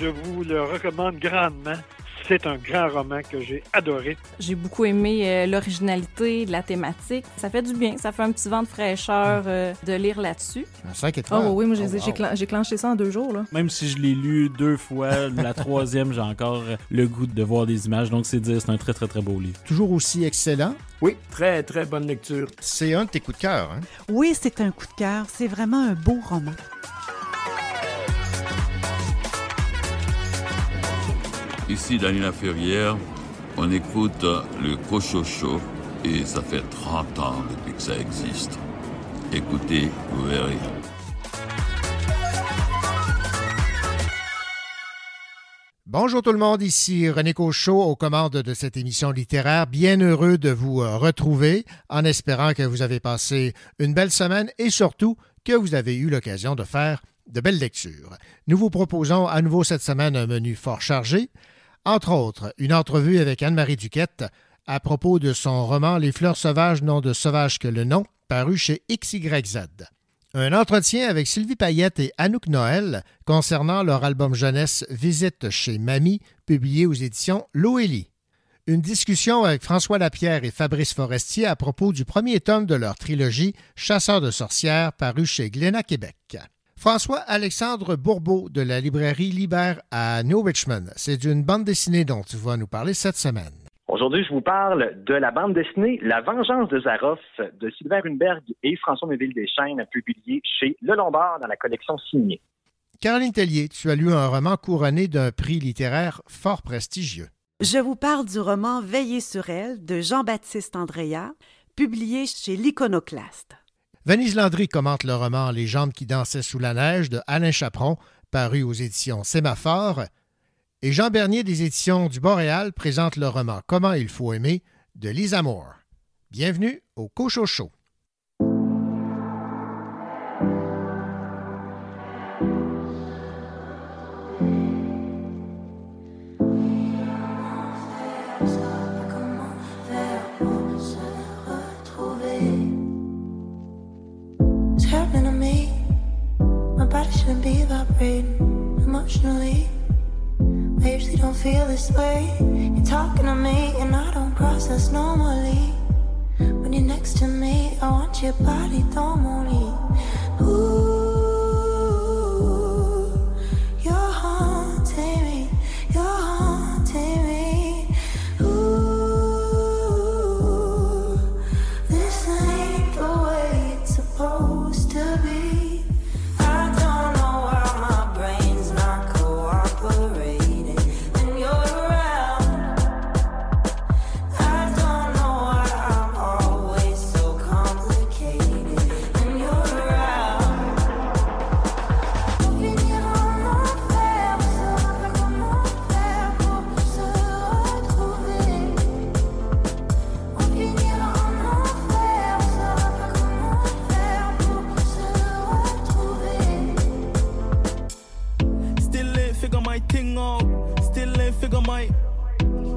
je vous le recommande grandement. C'est un grand roman que j'ai adoré. J'ai beaucoup aimé euh, l'originalité de la thématique. Ça fait du bien. Ça fait un petit vent de fraîcheur euh, de lire là-dessus. Un 5 étoiles. Oh oui, moi j'ai Oh, wow. j'ai clen- j'ai clenché ça en deux jours. Là. Même si je l'ai lu deux fois, la troisième, j'ai encore le goût de voir des images. Donc, c'est dire, c'est un très, très, très beau livre. Toujours aussi excellent. Oui, très, très bonne lecture. C'est un de tes coups de cœur. Hein? Oui, c'est un coup de cœur. C'est vraiment un beau roman. Ici Daniela Ferrière, on écoute le Cochocho et ça fait 30 ans depuis que ça existe. Écoutez, vous verrez. Bonjour tout le monde, ici René Cochot aux commandes de cette émission littéraire. Bien heureux de vous euh, retrouver en espérant que vous avez passé une belle semaine et surtout que vous avez eu l'occasion de faire de belles lectures. Nous vous proposons à nouveau cette semaine un menu fort chargé, entre autres une entrevue avec Anne-Marie Duquette à propos de son roman Les fleurs sauvages n'ont de sauvage que le nom, paru chez XYZ. Un entretien avec Sylvie Payette et Anouk Noël concernant leur album jeunesse Visite chez Mamie, publié aux éditions Loélie. Une discussion avec François Lapierre et Fabrice Forestier à propos du premier tome de leur trilogie Chasseurs de sorcières, paru chez Glénat Québec. François-Alexandre Bourbeau de la librairie Libère à New Richmond. C'est d'une bande dessinée dont tu vas nous parler cette semaine. Aujourd'hui, je vous parle de la bande dessinée La Vengeance de Zaroff de Sylvain Runberg et François Méville Deschênes, publié chez Le Lombard dans la collection signée. Caroline Tellier, tu as lu un roman couronné d'un prix littéraire fort prestigieux. Je vous parle du roman Veiller sur elle de Jean-Baptiste Andrea, publié chez l'Iconoclaste. Venise Landry commente le roman Les jambes qui dansaient sous la neige de Alain Chaperon, paru aux éditions Sémaphore. Et Jean Bernier des éditions du Boréal présente le roman Comment il faut aimer de Lisa Moore. Bienvenue au Cochot vibrating emotionally. I usually don't feel this way. You're talking to me and I don't process normally. When you're next to me, I want your body normally. Ooh,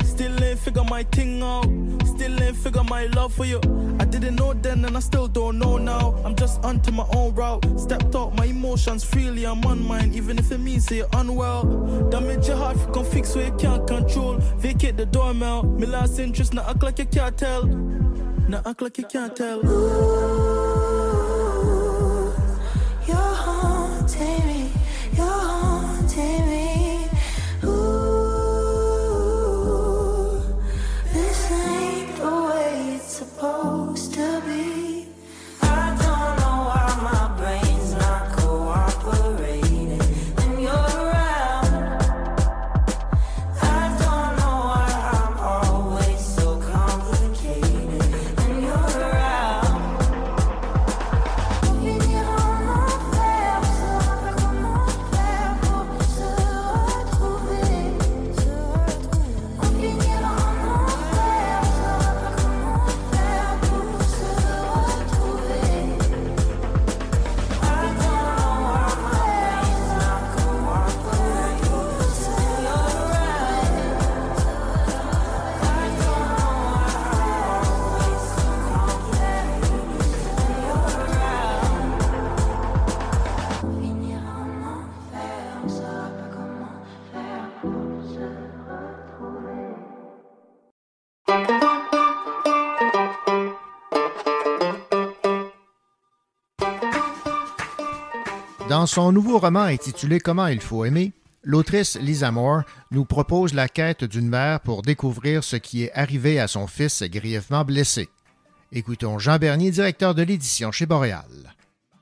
Still ain't figure my thing out. Still ain't figure my love for you. I didn't know then and I still don't know now. I'm just onto my own route. Stepped out my emotions freely. I'm on mine, even if it means you're unwell. Damage your heart, you can fix what you can't control. Vacate the door doormail. Me last interest, now act like you can't tell. Now act like you can't tell. Dans son nouveau roman intitulé Comment il faut aimer, l'autrice Lisa Moore nous propose la quête d'une mère pour découvrir ce qui est arrivé à son fils grièvement blessé. Écoutons Jean Bernier, directeur de l'édition chez Boréal.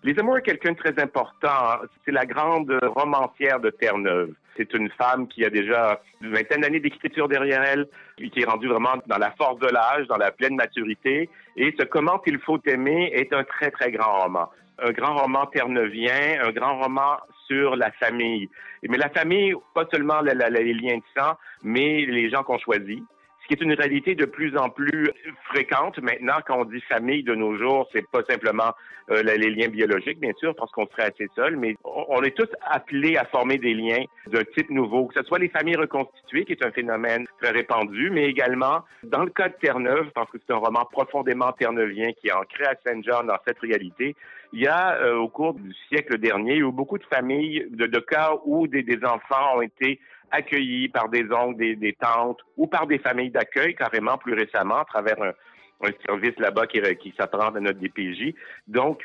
Lisa Moore est quelqu'un de très important. C'est la grande romancière de Terre-Neuve. C'est une femme qui a déjà une vingtaine d'années d'écriture derrière elle, qui est rendue vraiment dans la force de l'âge, dans la pleine maturité. Et ce Comment il faut aimer est un très, très grand roman. Un grand roman terneuvien, un grand roman sur la famille. Mais la famille, pas seulement les liens de sang, mais les gens qu'on choisit qui est une réalité de plus en plus fréquente maintenant. Quand on dit famille de nos jours, c'est pas simplement euh, les liens biologiques, bien sûr, parce qu'on serait assez seul, mais on est tous appelés à former des liens d'un type nouveau, que ce soit les familles reconstituées, qui est un phénomène très répandu, mais également dans le cas de Terre-Neuve, parce que c'est un roman profondément terneuvien qui est ancré à Saint-Jean dans cette réalité. Il y a, euh, au cours du siècle dernier, eu beaucoup de familles, de, cas où des enfants ont été accueillis par des oncles, des, des tantes ou par des familles d'accueil carrément plus récemment à travers un, service là-bas qui, qui s'apprend à notre DPJ. Donc,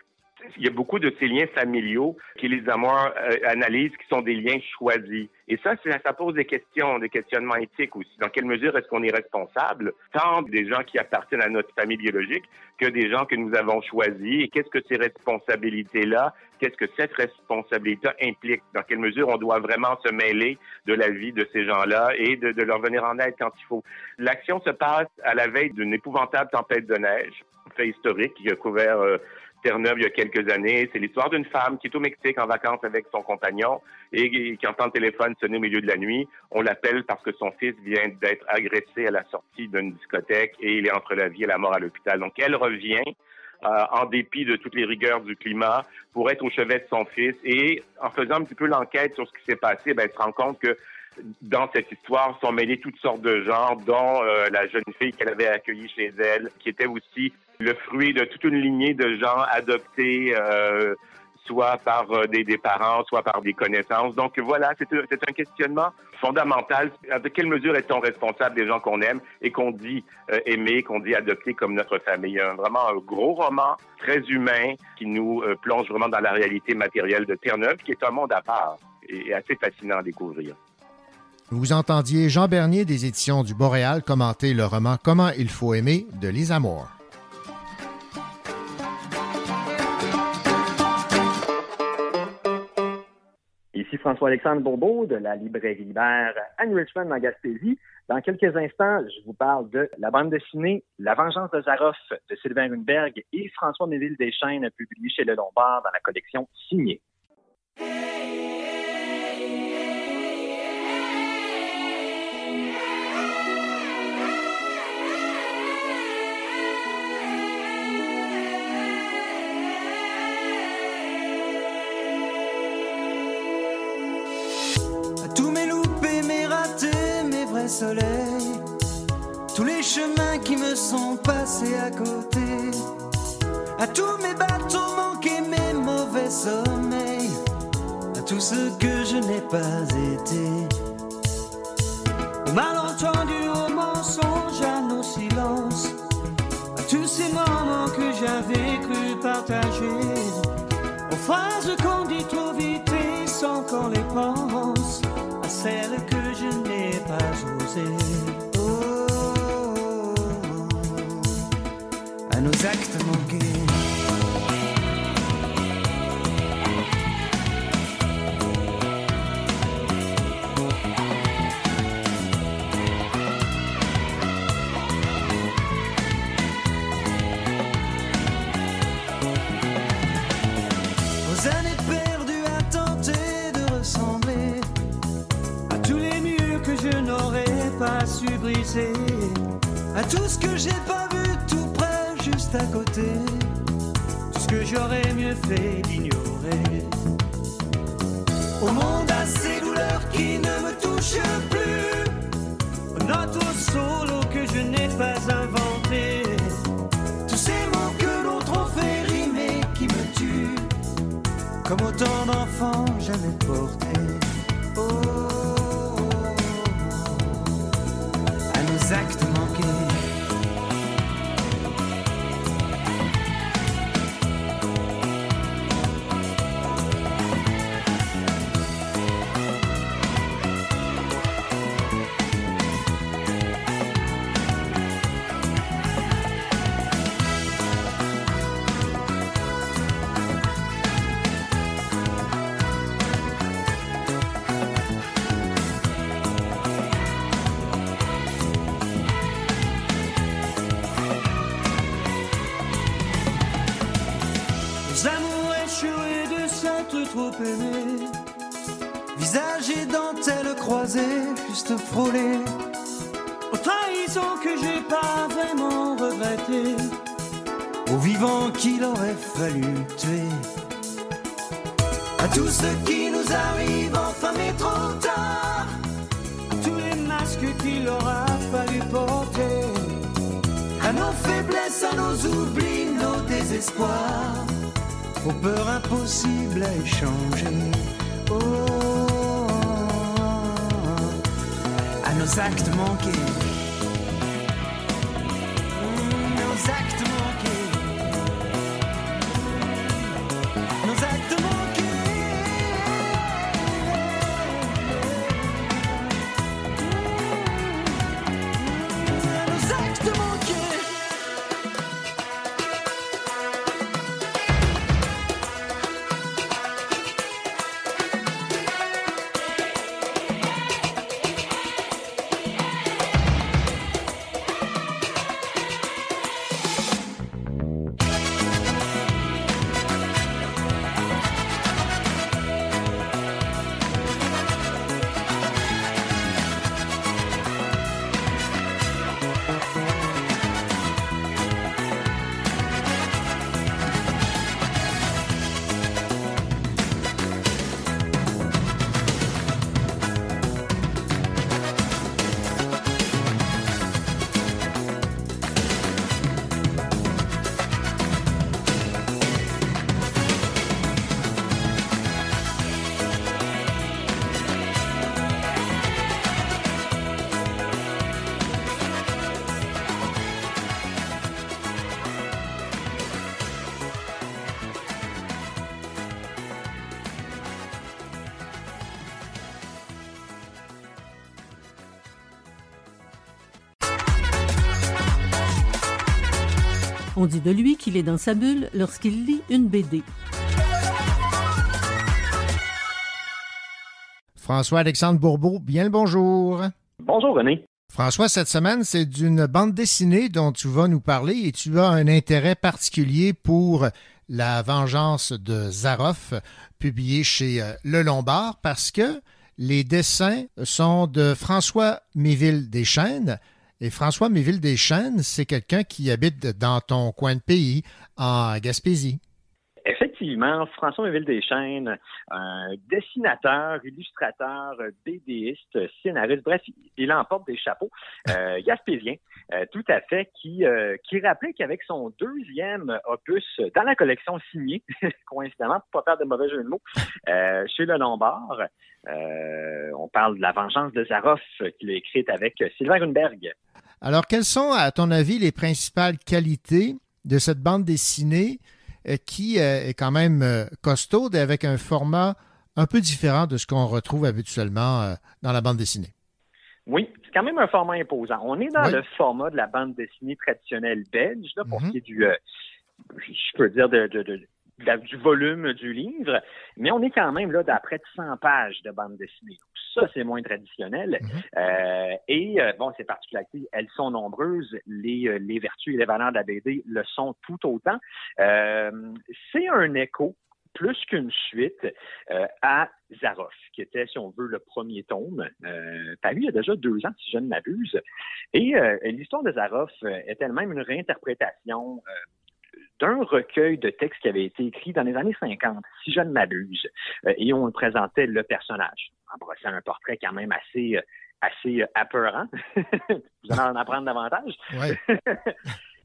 il y a beaucoup de ces liens familiaux qui les amours euh, analysent, qui sont des liens choisis. Et ça, ça pose des questions, des questionnements éthiques aussi. Dans quelle mesure est-ce qu'on est responsable, tant des gens qui appartiennent à notre famille biologique que des gens que nous avons choisis? Et qu'est-ce que ces responsabilités-là, qu'est-ce que cette responsabilité implique? Dans quelle mesure on doit vraiment se mêler de la vie de ces gens-là et de, de leur venir en aide quand il faut? L'action se passe à la veille d'une épouvantable tempête de neige, fait historique qui a couvert euh, Terre-Neuve il y a quelques années. C'est l'histoire d'une femme qui est au Mexique en vacances avec son compagnon et qui entend le téléphone sonner au milieu de la nuit. On l'appelle parce que son fils vient d'être agressé à la sortie d'une discothèque et il est entre la vie et la mort à l'hôpital. Donc elle revient euh, en dépit de toutes les rigueurs du climat, pour être au chevet de son fils. Et en faisant un petit peu l'enquête sur ce qui s'est passé, ben, elle se rend compte que dans cette histoire sont mêlés toutes sortes de gens, dont euh, la jeune fille qu'elle avait accueillie chez elle, qui était aussi le fruit de toute une lignée de gens adoptés, euh, soit par euh, des, des, parents, soit par des connaissances. Donc voilà, c'est un questionnement fondamental. De quelle mesure est-on responsable des gens qu'on aime et qu'on dit aimer, qu'on dit adopter comme notre famille? Vraiment un gros roman, très humain, qui nous plonge vraiment dans la réalité matérielle de Terre-Neuve, qui est un monde à part et assez fascinant à découvrir. Vous entendiez Jean Bernier des éditions du Boréal commenter le roman Comment il faut aimer de Lisa Moore. Ici François-Alexandre Bourbeau de la librairie Libère Anne Richmond en Gaspésie. Dans quelques instants, je vous parle de la bande dessinée La vengeance de Zaroff de Sylvain Runberg et François Méville Deschaines, publié chez Le Lombard dans la collection Signée. Tous les chemins qui me sont passés à côté, à tous mes bateaux manqués, mes mauvais sommeils, à tout ce que je n'ai pas été. Au malentendu, au mensonge, à nos silences, à tous ces moments que j'avais cru partager, tout ce que j'ai pas vu tout près, juste à côté, tout ce que j'aurais mieux fait d'ignorer. Au monde à ces douleurs qui ne me touchent plus, aux notes au solo que je n'ai pas inventé, tous ces mots que l'autre ont fait rimer qui me tuent, comme autant d'enfants jamais portés. Trop. Visage et dentelle croisée, juste frôlée. Aux trahisons que j'ai pas vraiment regrettées. Aux vivants qu'il aurait fallu tuer. À tout ce qui nous arrive enfin mais trop tard. À tous les masques qu'il aura fallu porter. À nos faiblesses, à nos oublis, nos désespoirs. Aux peurs impossibles à échanger. Oh, à nos actes manqués. Dit de lui qu'il est dans sa bulle lorsqu'il lit une BD. François-Alexandre Bourbeau, bien le bonjour. Bonjour René. François, cette semaine, c'est d'une bande dessinée dont tu vas nous parler et tu as un intérêt particulier pour La vengeance de Zaroff, publié chez euh, Le Lombard, parce que les dessins sont de François Méville-Deschênes. Et François Méville-Deschênes, c'est quelqu'un qui habite dans ton coin de pays, en Gaspésie. Effectivement, François Méville-Deschênes, un dessinateur, illustrateur, BDiste, scénariste, bref, il emporte des chapeaux euh, gaspésiens, euh, tout à fait, qui, euh, qui rappelait qu'avec son deuxième opus dans la collection signée, coïncidemment, pour pas faire de mauvais jeu de mots, chez Le Lombard, on parle de La vengeance de Zaroff, qu'il a écrite avec Sylvain Grunberg. Alors, quelles sont, à ton avis, les principales qualités de cette bande dessinée euh, qui euh, est quand même euh, costaude et avec un format un peu différent de ce qu'on retrouve habituellement dans la bande dessinée? Oui, c'est quand même un format imposant. On est dans Oui. le format de la bande dessinée traditionnelle belge, là, pour Mhm. ce qui est du, euh, je peux dire, de, de- de- de la- du volume du livre, mais on est quand même là d'après de 100 pages de bande dessinée. Ça, c'est moins traditionnel. Euh, et euh, bon, ces particularités, elles sont nombreuses. Les, euh, les vertus et les valeurs de la BD le sont tout autant. Euh, c'est un écho plus qu'une suite euh, à Zaroff, qui était, si on veut, le premier tome, euh, paru il y a déjà deux ans, si je ne m'abuse. Et euh, l'histoire de Zaroff est elle-même une réinterprétation euh, d'un recueil de textes qui avait été écrit dans les années 50, si je ne m'abuse, Euh, et on présentait le personnage en brossant un portrait quand même assez, euh, assez euh, apeurant. Vous allez en apprendre davantage.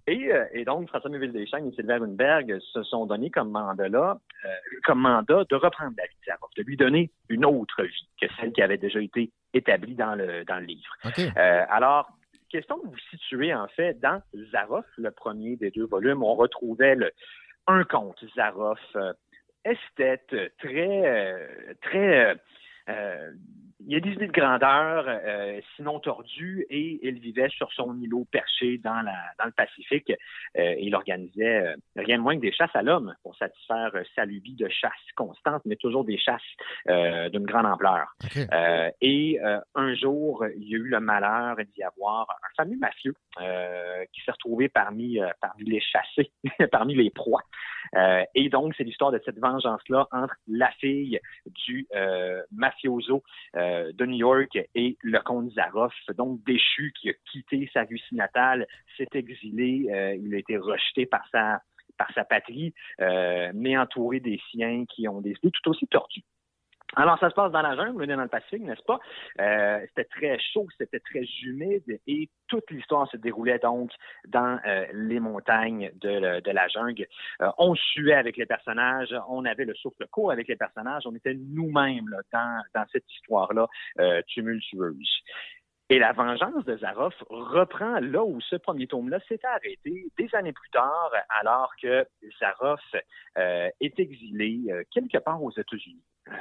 Et, et donc, François Méville-Deschênes et Sylvain Runberg se sont donnés comme mandat-là, euh, comme mandat de reprendre la vie de de lui donner une autre vie que celle qui avait déjà été établie dans le, dans le livre. Euh, alors, question de vous situer, en fait, dans Zaroff, le premier des deux volumes, on retrouvait un conte Zaroff, euh, esthète, très, euh, très... euh, il y a des idées de grandeur, euh, sinon tordues, et il vivait sur son îlot perché dans, la, dans le Pacifique. Euh, et il organisait euh, rien de moins que des chasses à l'homme pour satisfaire sa lubie de chasse constante, mais toujours des chasses d'une grande ampleur. Et un jour, il y a eu le malheur d'y avoir un fameux mafieux qui s'est retrouvé parmi, parmi les chassés, parmi les proies. Et donc, c'est l'histoire de cette vengeance-là entre la fille du mafioso euh, de New York et le comte Zaroff, donc déchu, qui a quitté sa Russie natale, s'est exilé, euh, il a été rejeté par sa par sa patrie, euh, mais entouré des siens qui ont des idées tout aussi tortues. Alors, ça se passe dans la jungle, dans le Pacifique, n'est-ce pas? Euh, c'était très chaud, c'était très humide et toute l'histoire se déroulait donc dans euh, les montagnes de, la jungle. Euh, on suait avec les personnages, on avait le souffle court avec les personnages, on était nous-mêmes dans, dans cette histoire-là euh, tumultueuse. Et la vengeance de Zaroff reprend là où ce premier tome-là s'était arrêté des années plus tard, alors que Zaroff est exilé quelque part aux États-Unis. Euh,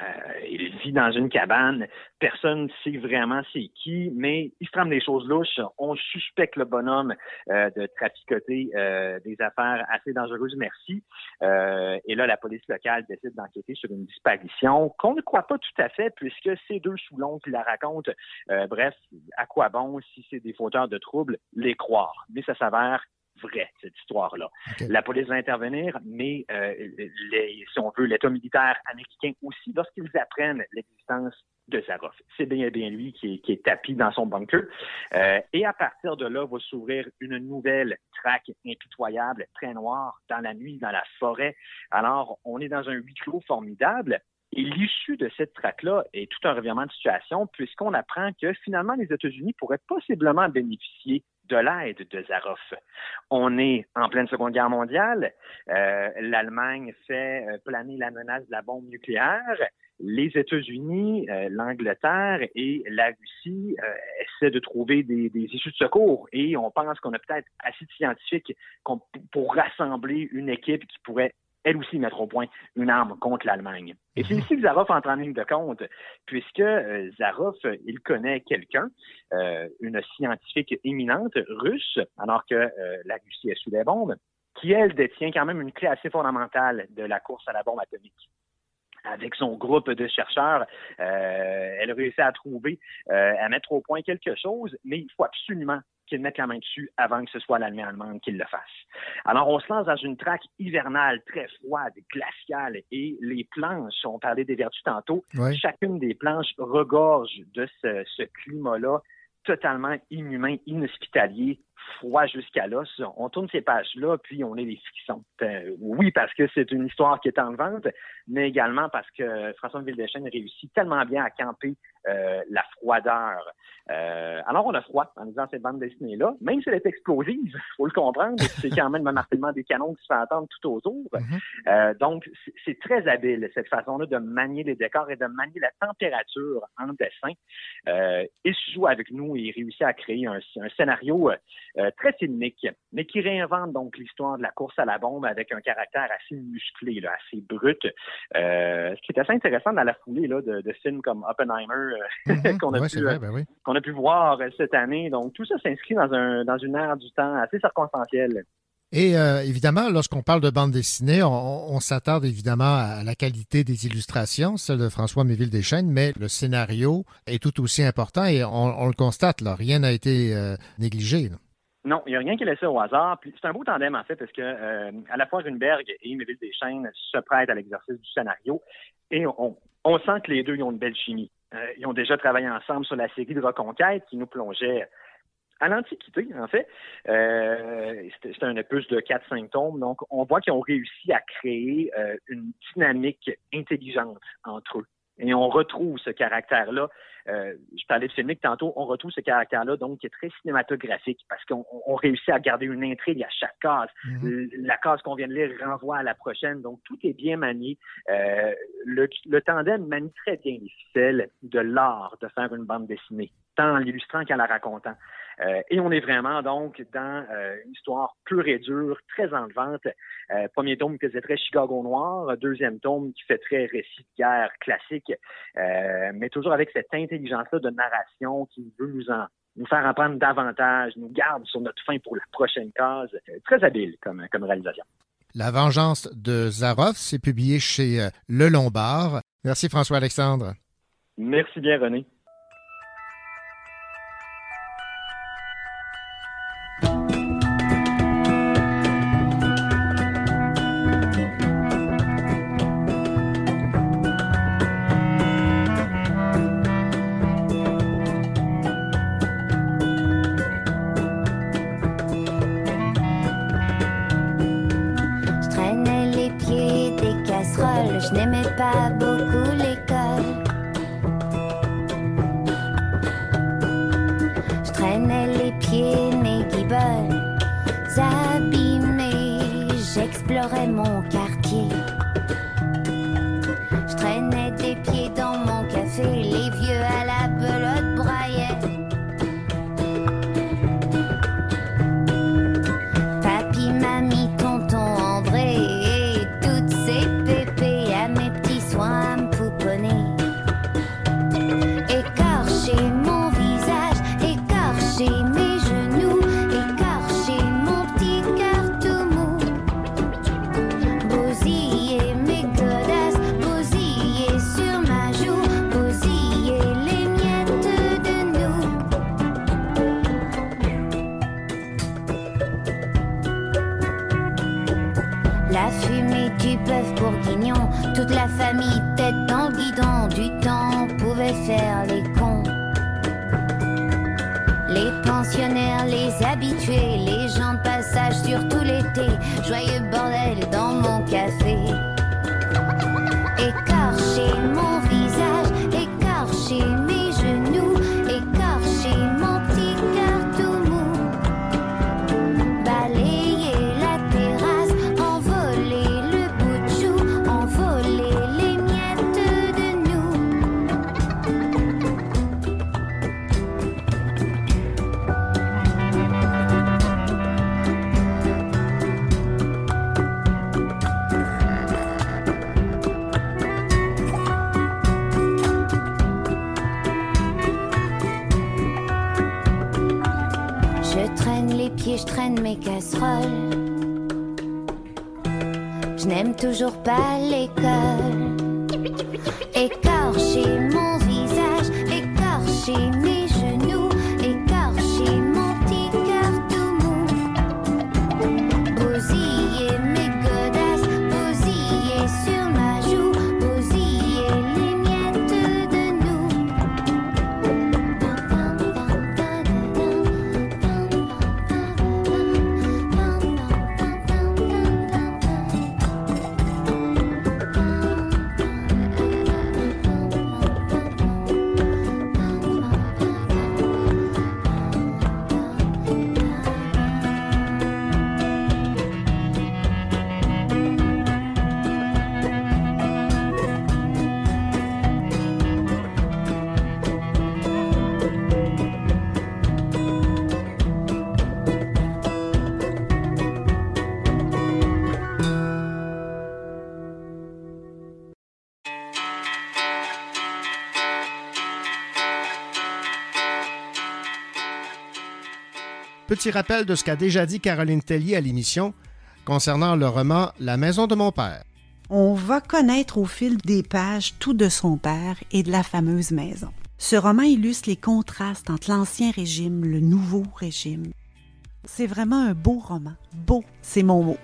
il vit dans une cabane, personne ne sait vraiment c'est qui, mais il se trame des choses louches. On suspecte le bonhomme euh, de traficoter euh, des affaires assez dangereuses, merci. Et là, la police locale décide d'enquêter sur une disparition qu'on ne croit pas tout à fait, puisque c'est deux Soulons qui la racontent. Bref, à quoi bon, si c'est des fauteurs de troubles, les croire. Mais ça s'avère vrai, cette histoire-là. La police va intervenir, mais euh, les, si on veut, l'État militaire américain aussi, lorsqu'ils apprennent l'existence de Zaroff. C'est bien bien lui qui est, qui est tapis dans son bunker. Euh, et à partir de là, va s'ouvrir une nouvelle traque impitoyable, très noire, dans la nuit, dans la forêt. Alors, on est dans un huis clos formidable. Et l'issue de cette traque-là est tout un revirement de situation, puisqu'on apprend que finalement, les États-Unis pourraient possiblement bénéficier de l'aide de Zaroff. On est en pleine Seconde Guerre mondiale. Euh, L'Allemagne fait euh, planer la menace de la bombe nucléaire. Les États-Unis, euh, l'Angleterre et la Russie essaient de trouver des, des, issues de secours et on pense qu'on a peut-être assez de scientifiques pour rassembler une équipe qui pourrait elle aussi mettre au point une arme contre l'Allemagne. Et c'est ici que Zaroff entre en ligne de compte, puisque euh, Zaroff, il connaît quelqu'un, euh, une scientifique éminente russe, alors que euh, la Russie est sous les bombes, qui, elle, détient quand même une clé assez fondamentale de la course à la bombe atomique avec son groupe de chercheurs, euh, elle réussit à trouver, euh, à mettre au point quelque chose, mais il faut absolument qu'ils mettent la main dessus avant que ce soit l'Allemagne allemande qui le fasse. Alors, on se lance dans une traque hivernale très froide, glaciale, et les planches, on parlait des vertus tantôt, chacune des planches regorge de ce, ce climat-là totalement inhumain, inhospitalier, froid jusqu'à l'os. On tourne ces pages-là, puis on est des fictions. Euh, oui, parce que c'est une histoire qui est en vente, mais également parce que François Vildechêne réussit tellement bien à camper euh, la froideur. Euh, alors, on a froid en lisant cette bande dessinée-là, même si elle est explosive, faut le comprendre, c'est quand même le martèlement des canons qui se fait entendre tout autour. Euh, donc, c'est- très habile, cette façon-là de manier les décors et de manier la température en dessin. Euh, il se joue avec nous et il réussit à créer un, un scénario euh, très filmique, mais qui réinvente donc l'histoire de la course à la bombe avec un caractère assez musclé, là, assez brut. Euh, ce qui est assez intéressant dans la foulée là, de, de films comme Oppenheimer qu'on a, Ouais, pu, ben oui. a voir euh, cette année. Donc, tout ça s'inscrit dans, un, dans une ère du temps assez circonstancielle. Et euh, évidemment, lorsqu'on parle de bande dessinée, on, on s'attarde évidemment à la qualité des illustrations, celle de François Méville Deschênes, mais le scénario est tout aussi important et on, on le constate, là, rien n'a été euh, négligé. là. Non, il n'y a rien qui est laissé au hasard. C'est un beau tandem, en fait, parce que euh, à la fois Runberg et Méville Deschênes se prêtent à l'exercice du scénario. Et on, sent que les deux ont une belle chimie. Euh, ils ont déjà travaillé ensemble sur la série de Reconquête qui nous plongeait à l'Antiquité, en fait. Euh, C'était c'était un opus de 4-5 tomes. Donc, on voit qu'ils ont réussi à créer euh, une dynamique intelligente entre eux. Et on retrouve ce caractère-là. Euh, je parlais de filmique tantôt, on retrouve ce caractère-là, donc, qui est très cinématographique, parce qu'on on réussit à garder une intrigue à chaque case. L- La case qu'on vient de lire renvoie à la prochaine, donc tout est bien manié. Euh, le, le tandem manie très bien les ficelles de l'art de faire une bande dessinée, tant en l'illustrant qu'en la racontant. Euh, et on est vraiment donc dans euh, une histoire pure et dure, très enlevante. Euh, premier tome qui faisait très Chicago noir, deuxième tome qui fait très récit de guerre classique, euh, mais toujours avec cette intelligence-là de narration qui veut nous en nous faire en prendre davantage, nous garde sur notre fin pour la prochaine case. Euh, très habile comme, comme réalisation. La vengeance de Zaroff, c'est publié chez Le Lombard. Merci François-Alexandre. Merci bien, René. petit rappel de ce qu'a déjà dit Caroline Tellier à l'émission concernant le roman La maison de mon père. On va connaître au fil des pages tout de son père et de la fameuse maison. Ce roman illustre les contrastes entre l'ancien régime, le nouveau régime. C'est vraiment un beau roman. Beau, c'est mon mot.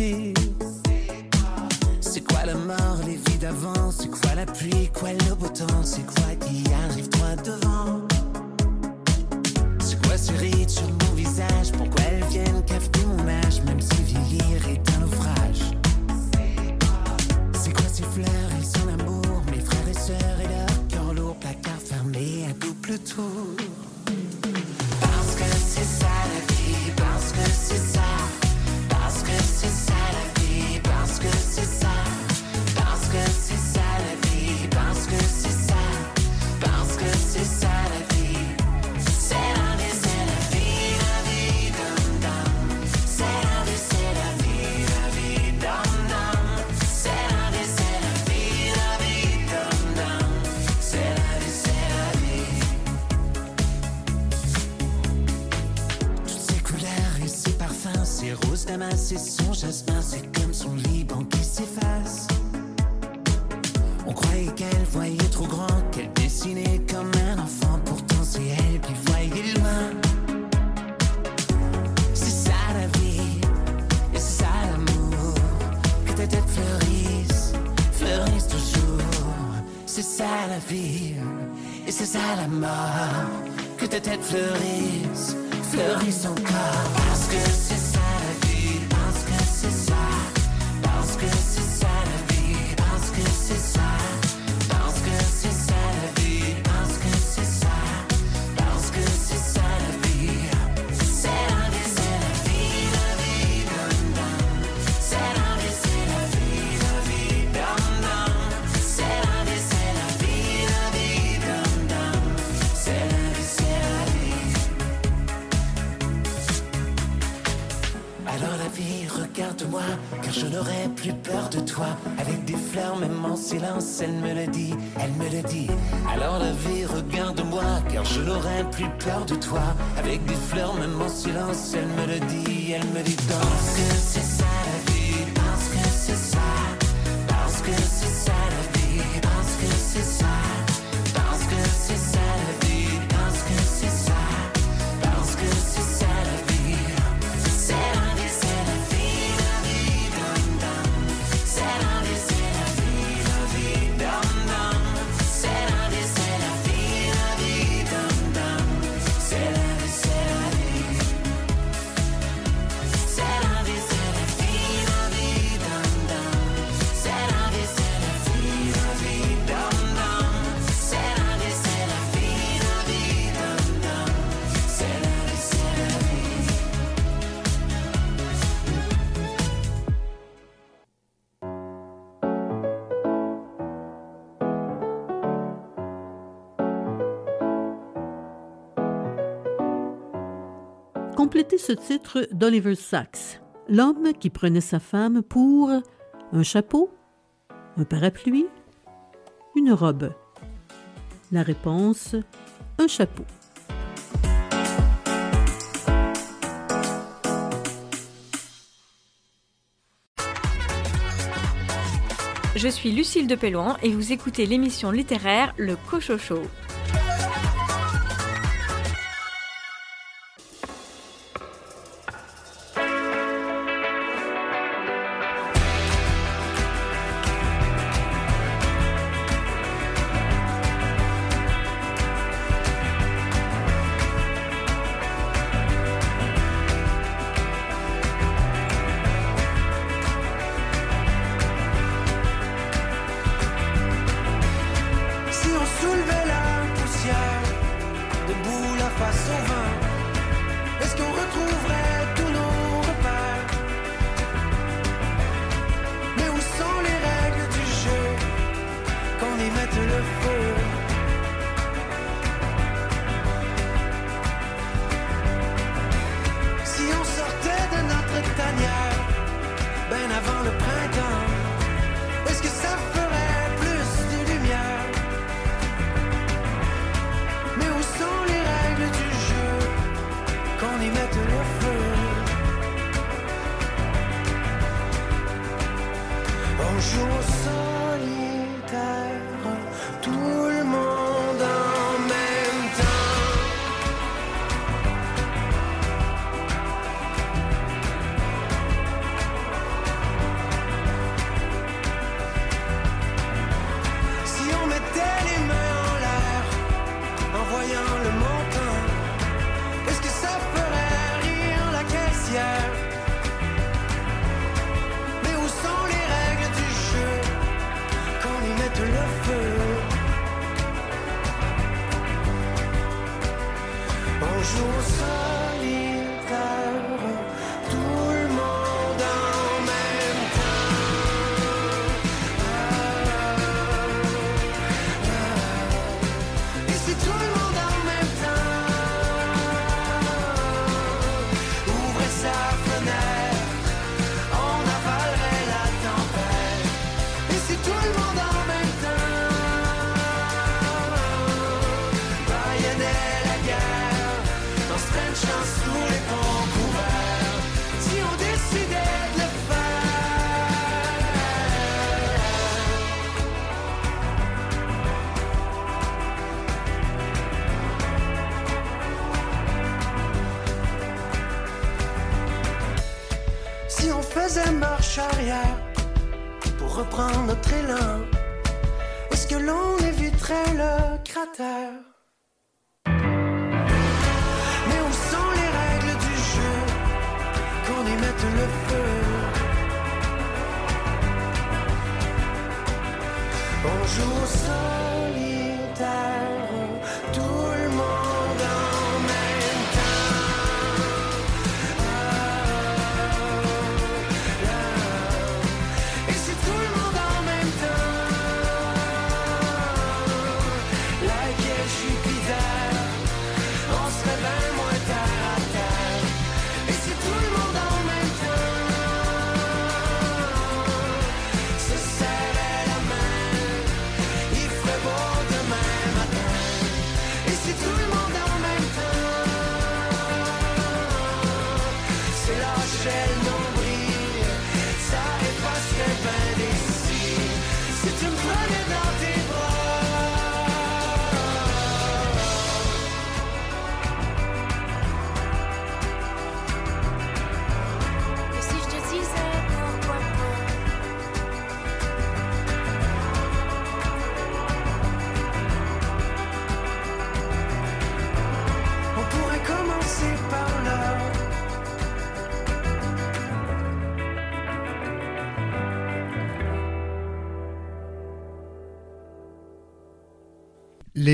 see ferai elle me le dit, elle me le dit. Alors la vie, regarde-moi, car je n'aurai plus peur de toi. Avec des fleurs, même en silence, elle me le dit, elle me dit danse. ce titre d'Oliver Sacks, l'homme qui prenait sa femme pour un chapeau, un parapluie, une robe. La réponse, un chapeau. Je suis Lucille de Pelloin et vous écoutez l'émission littéraire Le Cochocho.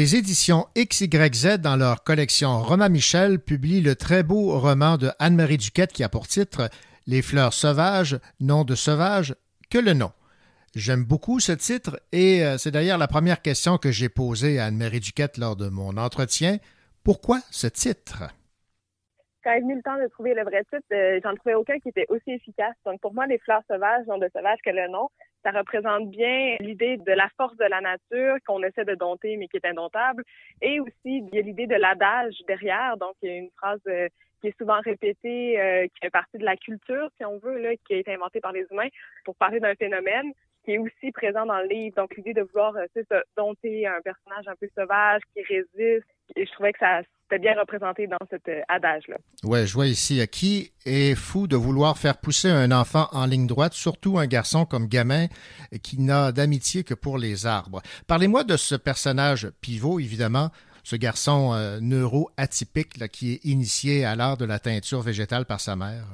Les éditions XYZ, dans leur collection Romain Michel, publient le très beau roman de Anne-Marie Duquette qui a pour titre Les fleurs sauvages, nom de sauvage que le nom. J'aime beaucoup ce titre et euh, c'est d'ailleurs la première question que j'ai posée à Anne-Marie Duquette lors de mon entretien. Pourquoi ce titre? quand est venu le temps de trouver le vrai titre, euh, j'en trouvais aucun qui était aussi efficace. Donc pour moi, les fleurs sauvages, nom de sauvage que le nom, ça représente bien l'idée de la force de la nature qu'on essaie de dompter mais qui est indomptable. Et aussi, il y a l'idée de l'adage derrière. Donc il y a une phrase euh, qui est souvent répétée, euh, qui fait partie de la culture, si on veut, là, qui a été inventée par les humains pour parler d'un phénomène qui est aussi présent dans le livre. Donc l'idée de vouloir euh, sais, se dompter un personnage un peu sauvage qui résiste. Et je trouvais que ça c'était bien représenté dans cet euh, adage-là. Ouais, je vois ici euh, qui est fou de vouloir faire pousser un enfant en ligne droite, surtout un garçon comme Gamin euh, qui n'a d'amitié que pour les arbres. Parlez-moi de ce personnage pivot, évidemment, ce garçon euh, neuro-atypique là, qui est initié à l'art de la teinture végétale par sa mère.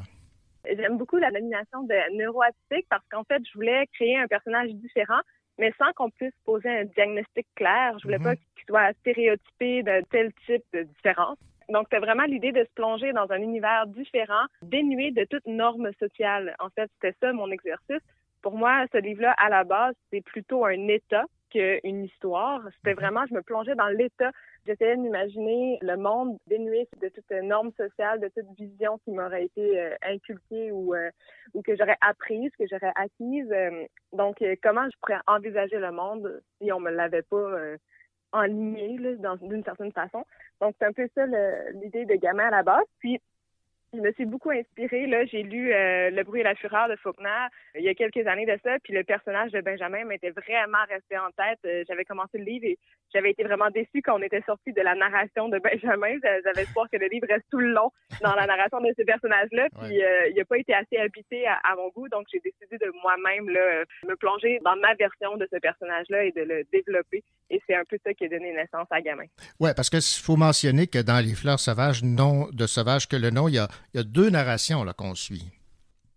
J'aime beaucoup la nomination de neuroatypique parce qu'en fait, je voulais créer un personnage différent, mais sans qu'on puisse poser un diagnostic clair. Je voulais Mhm. pas qu'il soit stéréotypé de tel type de différence. Donc, c'était vraiment l'idée de se plonger dans un univers différent, dénué de toute norme sociale. En fait, c'était ça mon exercice. Pour moi, ce livre-là, à la base, c'est plutôt un état qu'une histoire. C'était vraiment, je me plongeais dans l'état. J'essayais de m'imaginer le monde dénué de toute norme sociale, de toute vision qui m'aurait été euh, inculquée ou, euh, ou que j'aurais apprise, que j'aurais acquise. Euh, donc, euh, comment je pourrais envisager le monde si on me l'avait pas là, dans- d'une certaine façon? Donc, c'est un peu ça l'idée de gamin à la base. Puis, je me suis beaucoup inspirée. Là, j'ai lu euh, Le bruit et la fureur de Faulkner euh, il y a quelques années de ça. Puis le personnage de Benjamin m'était vraiment resté en tête. Euh, j'avais commencé le livre et j'avais été vraiment déçue quand on était sorti de la narration de Benjamin. J'a- J'avais espoir que le livre reste tout le long dans la narration de ce personnage-là. Puis euh, il n'a pas été assez habité à, à mon goût. Donc j'ai décidé de moi-même là, me plonger dans ma version de ce personnage-là et de le développer. Et c'est un peu ça qui a donné naissance à Gamin. Oui, parce qu'il faut mentionner que dans Les fleurs sauvages, non de sauvage que le nom, il y a, il y a deux narrations là, qu'on suit.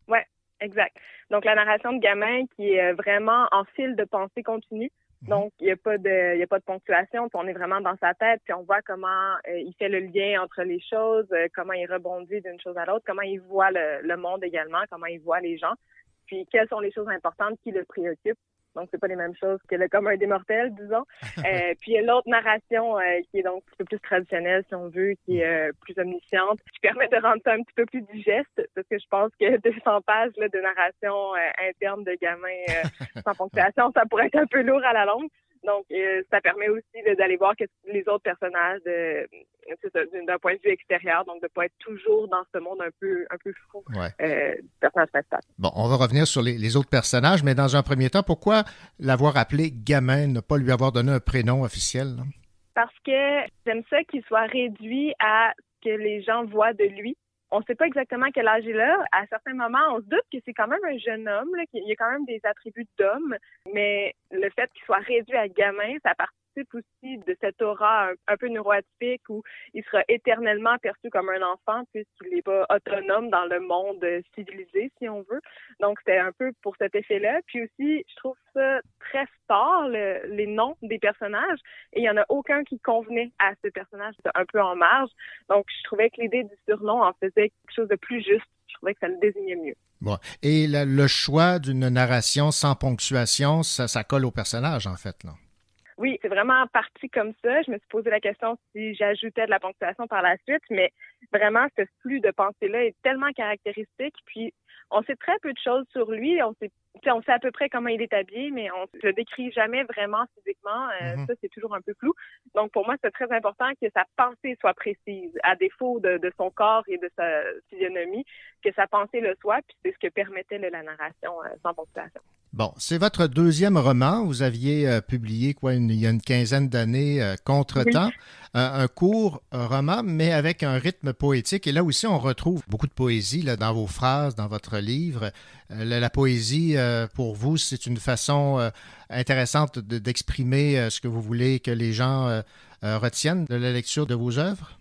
Ouais, exact. Donc la narration de gamin qui est euh, vraiment en fil de pensée continue. Donc il n'y a pas de il a pas de ponctuation, puis on est vraiment dans sa tête, puis on voit comment euh, il fait le lien entre les choses, euh, comment il rebondit d'une chose à l'autre, comment il voit le, le monde également, comment il voit les gens, puis quelles sont les choses importantes qui le préoccupent. Donc c'est pas les mêmes choses que le commun des mortels, disons. Euh, puis il y a l'autre narration euh, qui est donc un peu plus traditionnelle, si on veut, qui est euh, plus omnisciente, qui permet de rendre ça un petit peu plus digeste, parce que je pense que 200 pages là, de narration euh, interne de gamins euh, sans ponctuation, ça pourrait être un peu lourd à la longue. Donc, euh, ça permet aussi d'aller voir que les autres personnages d'un point de vue extérieur, donc de pas être toujours dans ce monde un peu un peu fou Ouais. euh, du personnage principal. Bon, on va revenir sur les, les autres personnages, mais dans un premier temps, pourquoi l'avoir appelé Gamin, ne pas lui avoir donné un prénom officiel? là? parce que j'aime ça qu'il soit réduit à ce que les gens voient de lui. On sait pas exactement quel âge il a. À certains moments, on se doute que c'est quand même un jeune homme, là, qu'il y a quand même des attributs d'homme, mais le fait qu'il soit réduit à gamin, ça aussi de cette aura un, peu neuroatypique où il sera éternellement perçu comme un enfant puisqu'il n'est pas autonome dans le monde civilisé, si on veut. Donc, c'était un peu pour cet effet-là. Puis aussi, je trouve ça très fort, les noms des personnages, et il n'y en a aucun qui convenait à ce personnage un peu en marge. Donc, je trouvais que l'idée du surnom en faisait quelque chose de plus juste. Je trouvais que ça le désignait mieux. Bon. Et le choix d'une narration sans ponctuation, ça, ça colle au personnage, en fait, là. Oui, c'est vraiment parti comme ça. Je me suis posé la question si j'ajoutais de la ponctuation par la suite, mais vraiment, ce flux de pensée-là est tellement caractéristique. Puis, on sait très peu de choses sur lui. On sait, on sait à peu près comment il est habillé, mais on ne le décrit jamais vraiment physiquement. Euh, mm-hmm. Ça, c'est toujours un peu flou. Donc, pour moi, c'est très important que sa pensée soit précise, à défaut de, de, son corps et de sa physionomie, que sa pensée le soit. Puis, c'est ce que permettait la narration euh, sans ponctuation. Bon, c'est votre deuxième roman. Vous aviez euh, publié quoi il y a une quinzaine d'années, euh, Contre-temps, un court roman, mais avec un rythme poétique. Et là aussi, on retrouve beaucoup de poésie là, dans vos phrases, dans votre livre. Euh, la, poésie, pour vous, c'est une façon intéressante d'exprimer ce que vous voulez que les gens retiennent de la lecture de vos œuvres?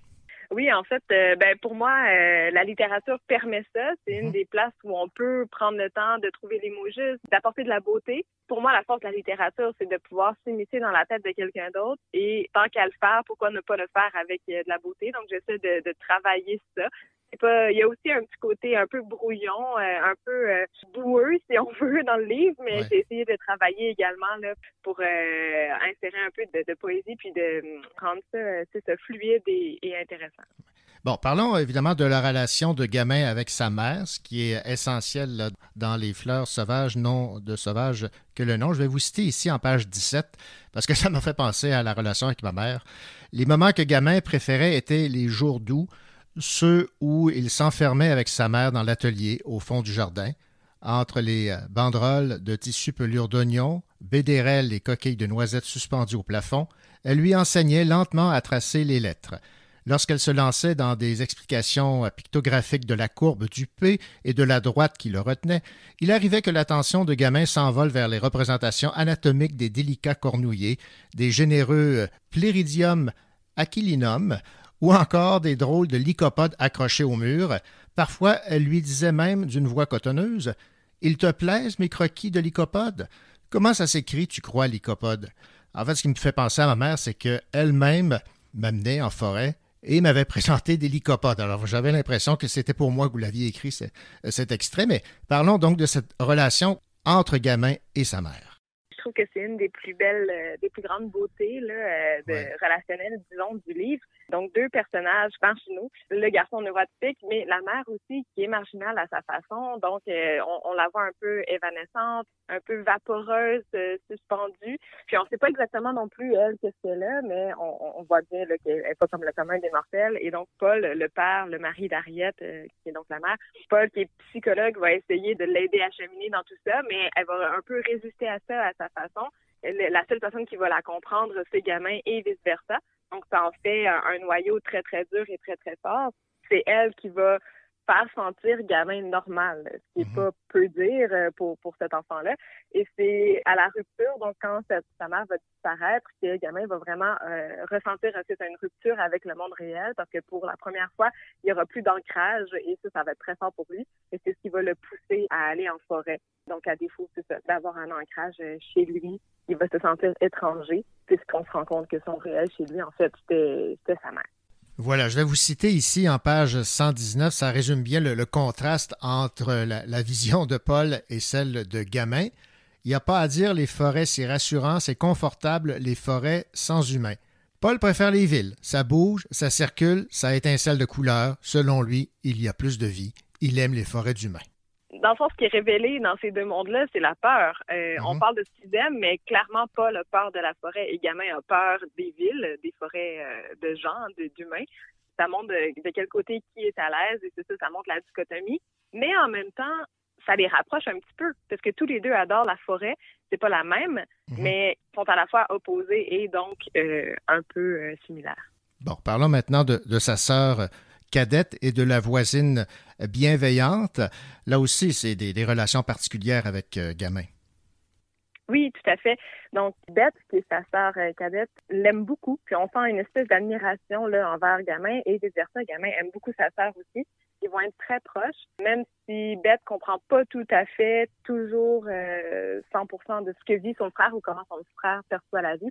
Oui, en fait, euh, ben pour moi, euh, la littérature permet ça. C'est une mhm. des places où on peut prendre le temps de trouver les mots justes, d'apporter de la beauté. Pour moi, la force de la littérature, c'est de pouvoir s'immiscer dans la tête de quelqu'un d'autre. Et tant qu'à le faire, pourquoi ne pas le faire avec euh, de la beauté? Donc, j'essaie de, de travailler ça il y a aussi un petit côté un peu brouillon, un peu boueux, si on veut, dans le livre, mais j'ai essayé de travailler également là, pour insérer un peu de, poésie puis de rendre ça, ça fluide et intéressant. Bon, parlons évidemment de la relation de Gamin avec sa mère, ce qui est essentiel dans Les fleurs sauvages, non de sauvages que le nom. Je vais vous citer ici en page 17 parce que ça m'a fait penser à la relation avec ma mère. Les moments que Gamin préférait étaient les jours doux, ceux où il s'enfermait avec sa mère dans l'atelier au fond du jardin, entre les euh, banderoles de tissu pelure d'oignon, bédérelles et coquilles de noisettes suspendues au plafond, elle lui enseignait lentement à tracer les lettres. Lorsqu'elle se lançait dans des explications pictographiques de la courbe du P et de la droite qui le retenait, il arrivait que l'attention de Gamin s'envole vers les représentations anatomiques des délicats cornouillers, des généreux pléridium aquilinum ou encore des drôles de lycopodes accrochés au mur. Parfois, elle lui disait même d'une voix cotonneuse Il te plaisent mes croquis de lycopodes Comment ça s'écrit, tu crois, lycopode En fait, ce qui me fait penser à ma mère, c'est qu'elle-même m'amenait en forêt et m'avait présenté des lycopodes. Alors, j'avais l'impression que c'était pour moi que vous l'aviez écrit cet extrait, mais parlons donc de cette relation entre Gamin et sa mère. Je trouve que c'est une des plus belles, euh, des plus grandes beautés là, euh, de, relationnelles, disons, du livre. Donc, deux personnages marginaux. Le garçon neurotypique, mais la mère aussi qui est marginale à sa façon. Donc, euh, on, la voit un peu évanescente, un peu vaporeuse, euh, suspendue. Puis, on sait pas exactement non plus, elle, qu'est-ce qu'elle est, mais on, voit bien qu'elle n'est pas comme le commun des mortels. Et donc, Paul, le père, le mari d'Ariette, euh, qui est donc la mère, Paul, qui est psychologue, va essayer de l'aider à cheminer dans tout ça, mais elle va un peu résister à ça à sa façon. La seule personne qui va la comprendre, c'est Gamin et vice-versa. Donc, ça en fait un, noyau très, très dur et très, très fort. C'est elle qui va faire sentir gamin normal, ce qui n'est mhm. pas peu dire euh, pour, pour cet enfant-là. Et c'est à la rupture, donc quand sa, mère va disparaître, que gamin va vraiment euh, ressentir c'est une rupture avec le monde réel parce que pour la première fois, il n'y aura plus d'ancrage et ça, ça va être très fort pour lui. Et c'est ce qui va le pousser à aller en forêt. Donc, à défaut, c'est ça, d'avoir un ancrage euh, chez lui, il va se sentir étranger puisqu'on se rend compte que son réel chez lui, en fait, c'était sa mère. Voilà, je vais vous citer ici en page 119, ça résume bien le, contraste entre la, vision de Paul et celle de Gamin. Il n'y a pas à dire, les forêts, c'est rassurant, c'est confortable, les forêts sans humains. Paul préfère les villes, ça bouge, ça circule, ça étincelle de couleurs. Selon lui, il y a plus de vie. Il aime les forêts d'humains dans le fond, ce qui est révélé dans ces deux mondes-là, c'est la peur. Euh, on mhm. parle de système, mais clairement pas la peur de la forêt. Et Gamin a peur des villes, des forêts euh, de gens, d'humains. Ça montre de, quel côté qui est à l'aise, et c'est ça, ça montre la dichotomie. Mais en même temps, ça les rapproche un petit peu, parce que tous les deux adorent la forêt. C'est pas la même, mhm. mais sont à la fois opposés et donc euh, un peu similaires. Bon, parlons maintenant de, de sa sœur cadette et de la voisine bienveillante. Là aussi, c'est des, relations particulières avec euh, Gamin. Oui, tout à fait. Donc, Bette, qui est sa sœur euh, cadette, l'aime beaucoup. Puis on sent une espèce d'admiration envers Gamin et vice-versa. Gamin aime beaucoup sa sœur aussi. Ils vont être très proches, même si Bette comprend pas tout à fait toujours euh, 100% de ce que vit son frère ou comment son frère perçoit la vie.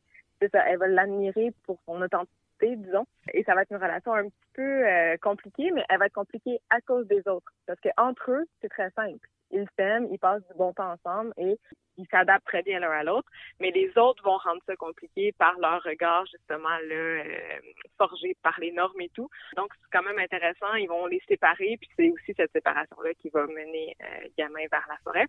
Ça, elle va l'admirer pour son authenticité, disons. Et ça va être une relation un petit peu euh, compliquée, mais elle va être compliquée à cause des autres. Parce que entre eux, c'est très simple. Ils s'aiment, ils passent du bon temps ensemble et ils s'adaptent très bien l'un à l'autre, mais les autres vont rendre ça compliqué par leur regard justement euh, forgé par les normes et tout. Donc c'est quand même intéressant. Ils vont les séparer, puis c'est aussi cette séparation là qui va mener euh, Gamin vers la forêt.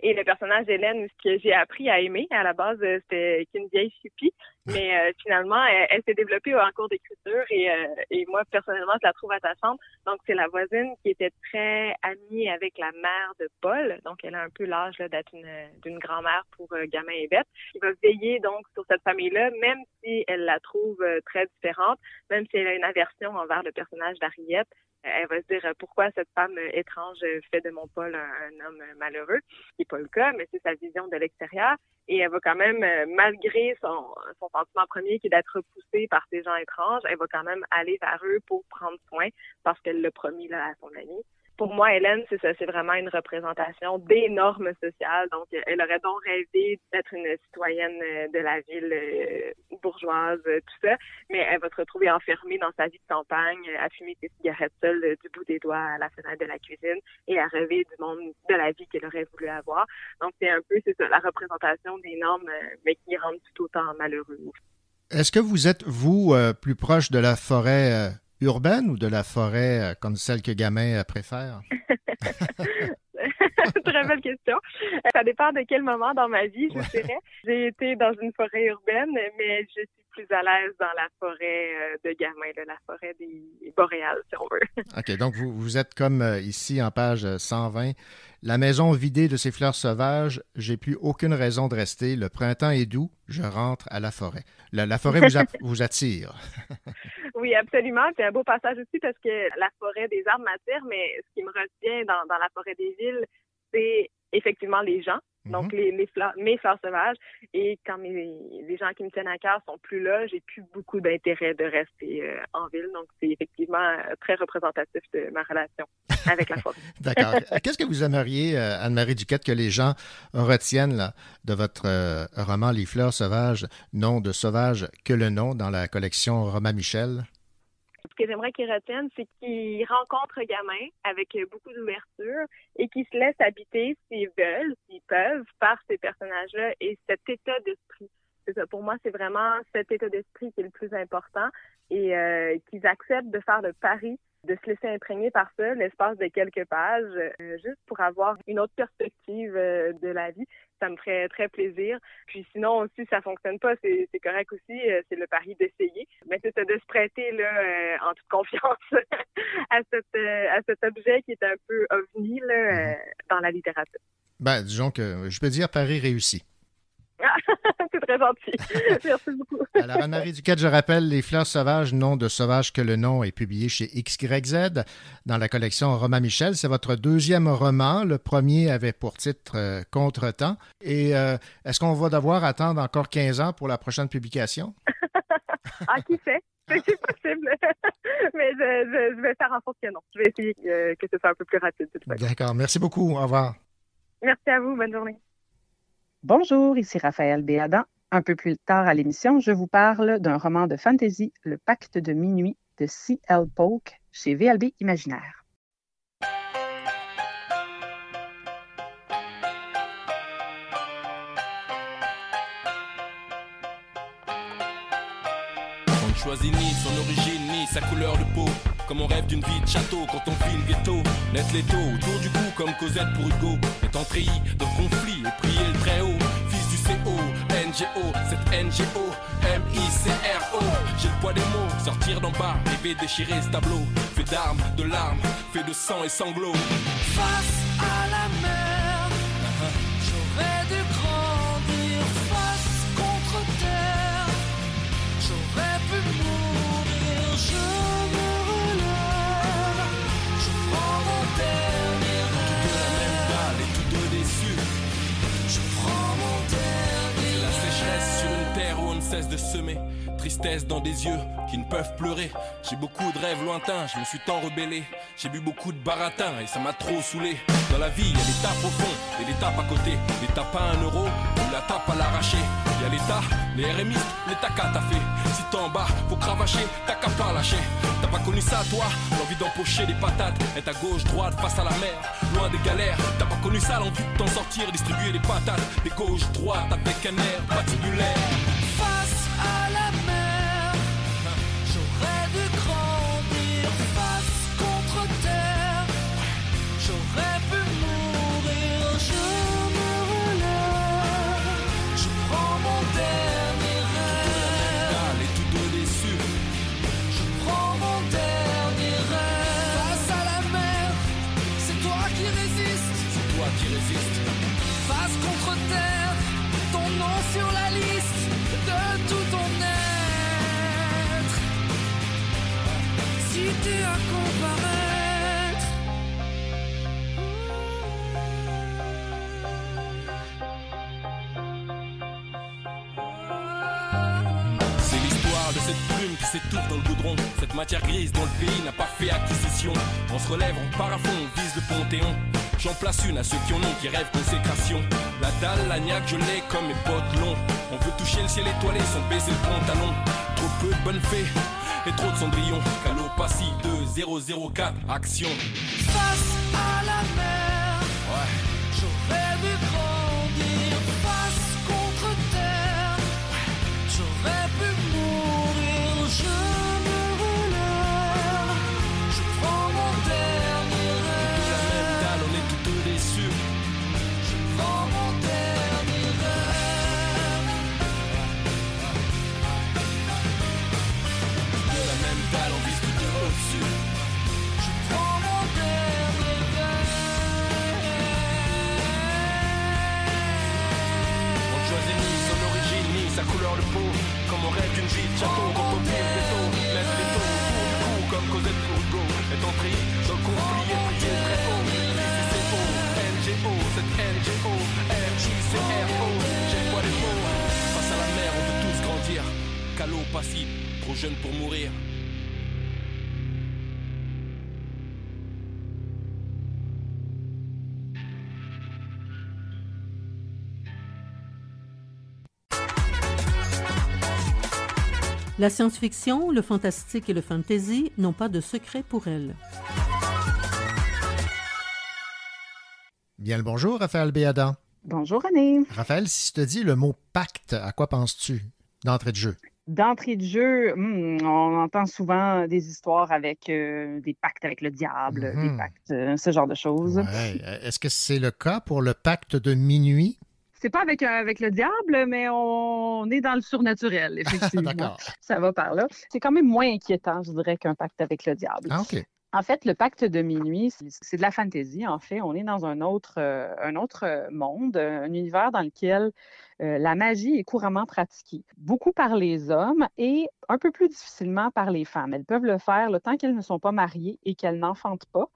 Et le personnage d'Hélène, ce que j'ai appris à aimer, à la base, euh, c'était qu'une vieille chupie, mais euh, finalement, elle, s'est développée en cours d'écriture et, euh, et moi, personnellement, je la trouve attachante. Donc, c'est la voisine qui était très amie avec la mère de Paul, donc elle a un peu l'âge d'être une, d'une grand-mère pour euh, Gamin et Bette, qui va veiller donc sur cette famille-là, même si elle la trouve euh, très différente, même si elle a une aversion envers le personnage d'Ariette, elle va se dire euh, pourquoi cette femme euh, étrange euh, fait de mon Paul un, homme malheureux, qui n'est pas le cas, mais c'est sa vision de l'extérieur. Et elle va quand même, malgré son, son sentiment premier qui est d'être repoussée par ces gens étranges, elle va quand même aller vers eux pour prendre soin parce qu'elle l'a promis là, à son ami pour moi, Hélène, c'est ça, c'est vraiment une représentation des normes sociales. Donc, elle aurait donc rêvé d'être une citoyenne de la ville bourgeoise, tout ça, mais elle va se retrouver enfermée dans sa vie de campagne, à fumer ses cigarettes seule du bout des doigts à la fenêtre de la cuisine et à rêver du monde de la vie qu'elle aurait voulu avoir. Donc, c'est un peu, c'est ça, la représentation des normes, mais qui rendent tout autant malheureux. Est-ce que vous êtes, vous, euh, plus proche de la forêt euh, urbaine ou de la forêt euh, comme celle que Gamin euh, préfère? Très belle question. Ça dépend de quel moment dans ma vie, je dirais. J'ai été dans une forêt urbaine, mais je suis plus à l'aise dans la forêt euh, de Gamin, de la forêt des boréales, si on veut. OK, donc vous, vous êtes comme euh, ici en page 120. La maison vidée de ses fleurs sauvages, j'ai plus aucune raison de rester. Le printemps est doux, je rentre à la forêt. La, la forêt vous, a- vous attire. Oui, absolument. C'est un beau passage aussi parce que la forêt des arbres m'attire, mais ce qui me retient dans, la forêt des villes, c'est effectivement les gens. Donc, les, les fleurs, mes fleurs sauvages. Et quand mes, les gens qui me tiennent à cœur sont plus là, j'ai plus beaucoup d'intérêt de rester euh, en ville. Donc, c'est effectivement euh, très représentatif de ma relation avec la forêt. D'accord. Qu'est-ce que vous aimeriez, euh, Anne-Marie Duquette, que les gens retiennent là, de votre euh, roman Les fleurs sauvages, nom de sauvage que le nom dans la collection Romain Michel? Ce que j'aimerais qu'ils retiennent, c'est qu'ils rencontrent gamin avec beaucoup d'ouverture et qu'ils se laissent habiter s'ils veulent, s'ils peuvent, par ces personnages-là et cet état d'esprit. Pour moi, c'est vraiment cet état d'esprit qui est le plus important et euh, qu'ils acceptent de faire le pari de se laisser imprégner par ça l'espace de quelques pages, euh, juste pour avoir une autre perspective euh, de la vie. Ça me ferait très plaisir. Puis sinon aussi, ça fonctionne pas, c'est correct aussi, euh, c'est le pari d'essayer. Mais c'est de se prêter là en toute confiance à, cette, à cet objet qui est un peu ovni là, euh, dans la littérature. Ben, disons que je peux dire Paris réussi. c'est très gentil. Merci beaucoup. Alors, Anne-Marie Duquette, je rappelle, Les Fleurs sauvages, nom de sauvage que le nom est publié chez XYZ dans la collection Romain Michel. C'est votre deuxième roman. Le premier avait pour titre euh, Contretemps. Et euh, est-ce qu'on va devoir attendre encore 15 ans pour la prochaine publication? Ah, qui sait? C'est possible. Mais je, je, je vais faire en sorte que non. Je vais essayer euh, que ce soit un peu plus rapide. D'accord. Merci beaucoup. Au revoir. Merci à vous. Bonne journée. Bonjour, ici Raphaël Béadan. Un peu plus tard à l'émission, je vous parle d'un roman de fantasy, Le Pacte de minuit de C.L. Polk chez VLB Imaginaire. On ne choisit ni son origine ni sa couleur de peau. Comme on rêve d'une vie de château quand on vit le ghetto. Net l'étau autour du cou comme Cosette pour Hugo. Étant treillis de conflits et prier le très haut. NGO, cette NGO, M-I-C-R-O. J'ai le poids des mots, sortir d'en bas, rêver déchirer ce tableau. Fait d'armes, de larmes, fait de sang et sanglots. Face à la mer, j'aurais dû cesse de semer. Tristesse dans des yeux qui ne peuvent pleurer. J'ai beaucoup de rêves lointains, je me suis tant rebellé. J'ai bu beaucoup de baratin et ça m'a trop saoulé. Dans la vie, il y a des tapes au fond et des tapes à côté. Les tapes à un euro ou la tape à l'arraché. Il y a l'État, les RMI, les tacas t'as fait. Si t'es en bas, faut cravacher, t'as qu'à pas lâcher. T'as pas connu ça, toi L'envie d'empocher des patates, être à gauche, droite, face à la mer, loin des galères. T'as pas connu ça, l'envie de t'en sortir, distribuer des patates, des gauches, droites, avec un air patibulaire. Dans le goudron. Cette matière grise dont le pays n'a pas fait acquisition. On se relève, on part à fond, on vise le panthéon. J'en place une à ceux qui en ont, qui rêvent consécration. La dalle, la niaque, je l'ai comme mes potes longs. On veut toucher le ciel étoilé sans baisser le pantalon. Trop peu de bonnes fées et trop de cendrillon. Calopassie 2004, action. face à la mer, Ouais. j'aurais passif, trop jeune pour mourir. La science-fiction, le fantastique et le fantasy n'ont pas de secret pour elle. Bien le bonjour, Raphaël Béadan. Bonjour René. Raphaël, si je te dis le mot pacte, à quoi penses-tu d'entrée de jeu? D'entrée de jeu, hmm, on entend souvent des histoires avec euh, des pactes avec le diable, Mhm. des pactes, euh, ce genre de choses. Ouais. Euh, Est-ce que c'est le cas pour le pacte de minuit? C'est pas avec, euh, avec le diable, mais on est dans le surnaturel, effectivement. Ça va par là. C'est quand même moins inquiétant, je dirais, qu'un pacte avec le diable. Ah. En fait, le pacte de minuit, c'est- de la fantaisie. En fait, on est dans un autre, euh, un autre monde, un univers dans lequel euh, la magie est couramment pratiquée, beaucoup par les hommes et un peu plus difficilement par les femmes. Elles peuvent le faire le tant qu'elles ne sont pas mariées et qu'elles n'enfantent pas.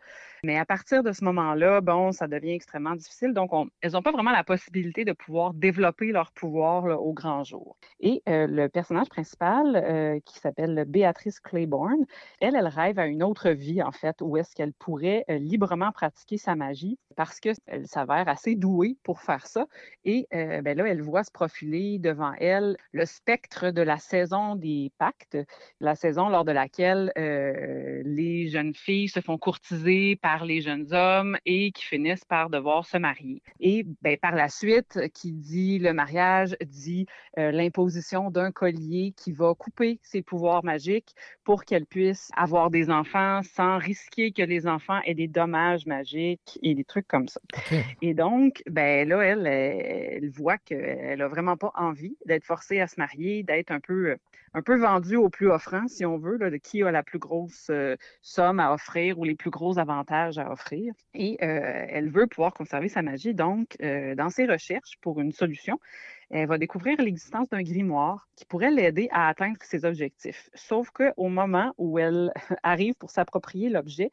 Mais à partir de ce moment-là, bon, ça devient extrêmement difficile. Donc, on- elles n'ont pas vraiment la possibilité de pouvoir développer leur pouvoir au grand jour. Et euh, le personnage principal, euh, qui s'appelle Béatrice Claiborne, elle, elle rêve à une autre vie, en fait, où est-ce qu'elle pourrait librement pratiquer sa magie parce qu'elle s'avère assez douée pour faire ça. Et ben là, elle voit se profiler devant elle le spectre de la saison des pactes, la saison lors de laquelle euh, les jeunes filles se font courtiser par les jeunes hommes et qui finissent par devoir se marier. Et ben, par la suite, qui dit le mariage, dit euh, l'imposition d'un collier qui va couper ses pouvoirs magiques pour qu'elle puisse avoir des enfants sans risquer que les enfants aient des dommages magiques et des trucs comme ça. Et donc, ben là, elle, elle, voit qu'elle a vraiment pas envie d'être forcée à se marier, d'être un peu, peu vendue au plus offrant, si on veut, de qui a la plus grosse euh, somme à offrir ou les plus gros avantages à offrir. Et euh, elle veut pouvoir conserver sa magie. Donc, euh, dans ses recherches pour une solution, elle va découvrir l'existence d'un grimoire qui pourrait l'aider à atteindre ses objectifs. Sauf qu'au moment où elle arrive pour s'approprier l'objet,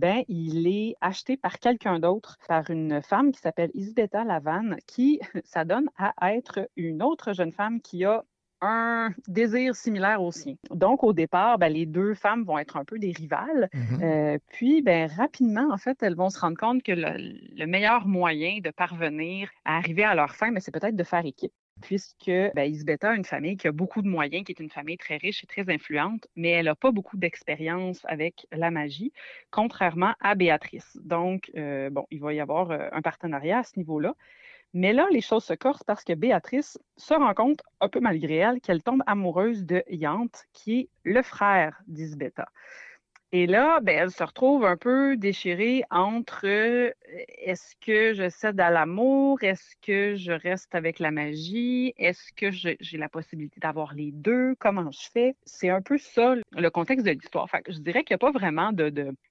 ben, il est acheté par quelqu'un d'autre, par une femme qui s'appelle Isabetta Lavanne, qui s'adonne à être une autre jeune femme qui a un désir similaire au sien. Donc, au départ, ben, les deux femmes vont être un peu des rivales. Mhm. Euh, puis, ben, rapidement, en fait, elles vont se rendre compte que le, le meilleur moyen de parvenir à arriver à leur fin, ben, c'est peut-être de faire équipe puisque ben, Isbetta a une famille qui a beaucoup de moyens, qui est une famille très riche et très influente, mais elle n'a pas beaucoup d'expérience avec la magie, contrairement à Béatrice. Donc, euh, bon, il va y avoir euh, un partenariat à ce niveau-là. Mais là, les choses se corsent parce que Béatrice se rend compte, un peu malgré elle, qu'elle tombe amoureuse de Yante, qui est le frère d'Isbetta. Et là, ben, elle se retrouve un peu déchirée entre euh, est-ce que je cède à l'amour, est-ce que je reste avec la magie, est-ce que j'ai la possibilité d'avoir les deux, comment je fais? C'est un peu ça le contexte de l'histoire. Je dirais qu'il n'y a pas vraiment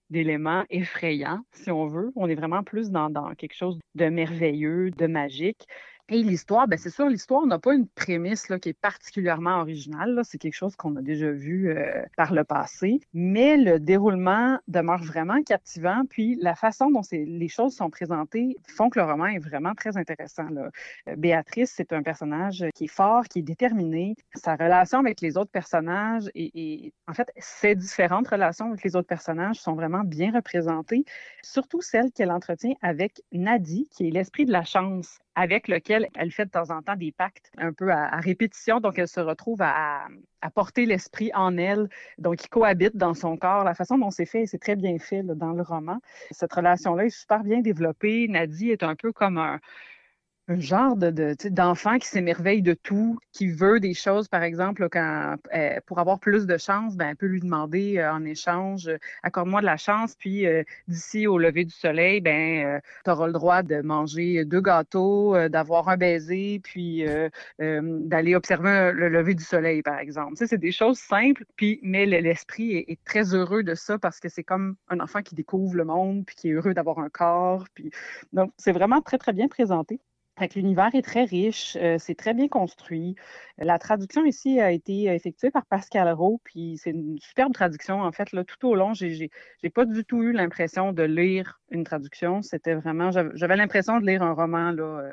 d'éléments effrayants, si on veut. On est vraiment plus dans quelque chose de merveilleux, de magique. Et l'histoire, ben c'est sûr, l'histoire n'a pas une prémisse là, qui est particulièrement originale. C'est quelque chose qu'on a déjà vu euh, par le passé. Mais le déroulement demeure vraiment captivant. Puis la façon dont les choses sont présentées font que le roman est vraiment très intéressant. Euh, Béatrice, c'est un personnage qui est fort, qui est déterminé. Sa relation avec les autres personnages et, et en fait, ses différentes relations avec les autres personnages sont vraiment bien représentées. Surtout celle qu'elle entretient avec Nadie, qui est l'esprit de la chance avec lequel elle fait de temps en temps des pactes un peu à, répétition. Donc, elle se retrouve à, porter l'esprit en elle. Donc, il cohabite dans son corps. La façon dont c'est fait, c'est très bien fait dans le roman. Cette relation-là est super bien développée. Nadie est un peu comme un, un genre de, d'enfant qui s'émerveille de tout, qui veut des choses, par exemple, quand, euh, pour avoir plus de chance, ben, peut lui demander euh, en échange, euh, accorde-moi de la chance, puis d'ici au lever du soleil, ben, tu auras le droit de manger deux gâteaux, d'avoir un baiser, puis d'aller observer le lever du soleil, par exemple. C'est des choses simples, puis, mais le- l'esprit est, est très heureux de ça parce que c'est comme un enfant qui découvre le monde, puis qui est heureux d'avoir un corps. Puis... Donc, c'est vraiment très, très bien présenté. L'univers est très riche, euh, c'est très bien construit. La traduction ici a été effectuée par Pascal Rowe, puis c'est une superbe traduction. En fait, là, tout au long, j'ai, j'ai pas du tout eu l'impression de lire une traduction. C'était vraiment, j'avais, l'impression de lire un roman là, euh,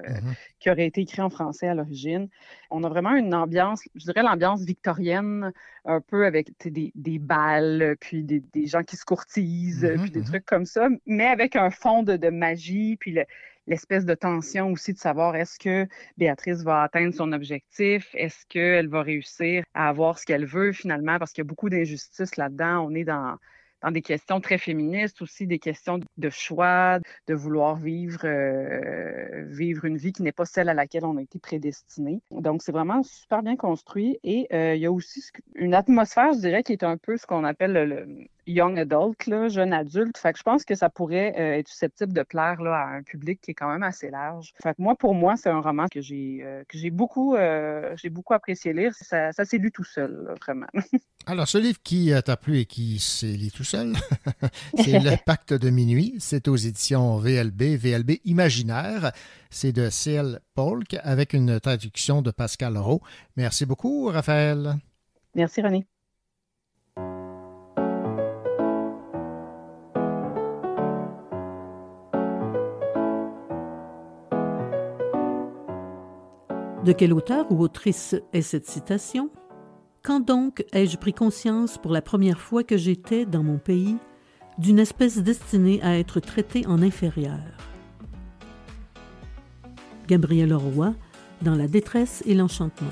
qui aurait été écrit en français à l'origine. On a vraiment une ambiance, je dirais l'ambiance victorienne, un peu avec des, des balles, puis des, des gens qui se courtisent, puis des trucs comme ça, mais avec un fond de, de magie, puis le- l'espèce de tension aussi de savoir est-ce que Béatrice va atteindre son objectif, est-ce qu'elle va réussir à avoir ce qu'elle veut finalement, parce qu'il y a beaucoup d'injustices là-dedans. On est dans, dans des questions très féministes aussi, des questions de choix, de vouloir vivre, euh, vivre une vie qui n'est pas celle à laquelle on a été prédestiné. Donc, c'est vraiment super bien construit et euh, il y a aussi une atmosphère, je dirais, qui est un peu ce qu'on appelle le, le young adult, là, jeune adulte. Fait que je pense que ça pourrait euh, être susceptible de plaire là, à un public qui est quand même assez large. Fait que moi, pour moi, c'est un roman que j'ai euh, que j'ai beaucoup, euh, j'ai beaucoup apprécié lire. Ça, ça s'est lu tout seul, là, vraiment. Alors, ce livre qui t'a plu et qui s'est lu tout seul, c'est Le Pacte de minuit. C'est aux éditions VLB, VLB Imaginaire. C'est de C.L. Polk avec une traduction de Pascal Rowe. Merci beaucoup, Raphaël. Merci, René. De quel auteur ou autrice est cette citation? Quand donc ai-je pris conscience pour la première fois que j'étais, dans mon pays, d'une espèce destinée à être traitée en inférieur? Gabriel Roy, dans La détresse et l'enchantement.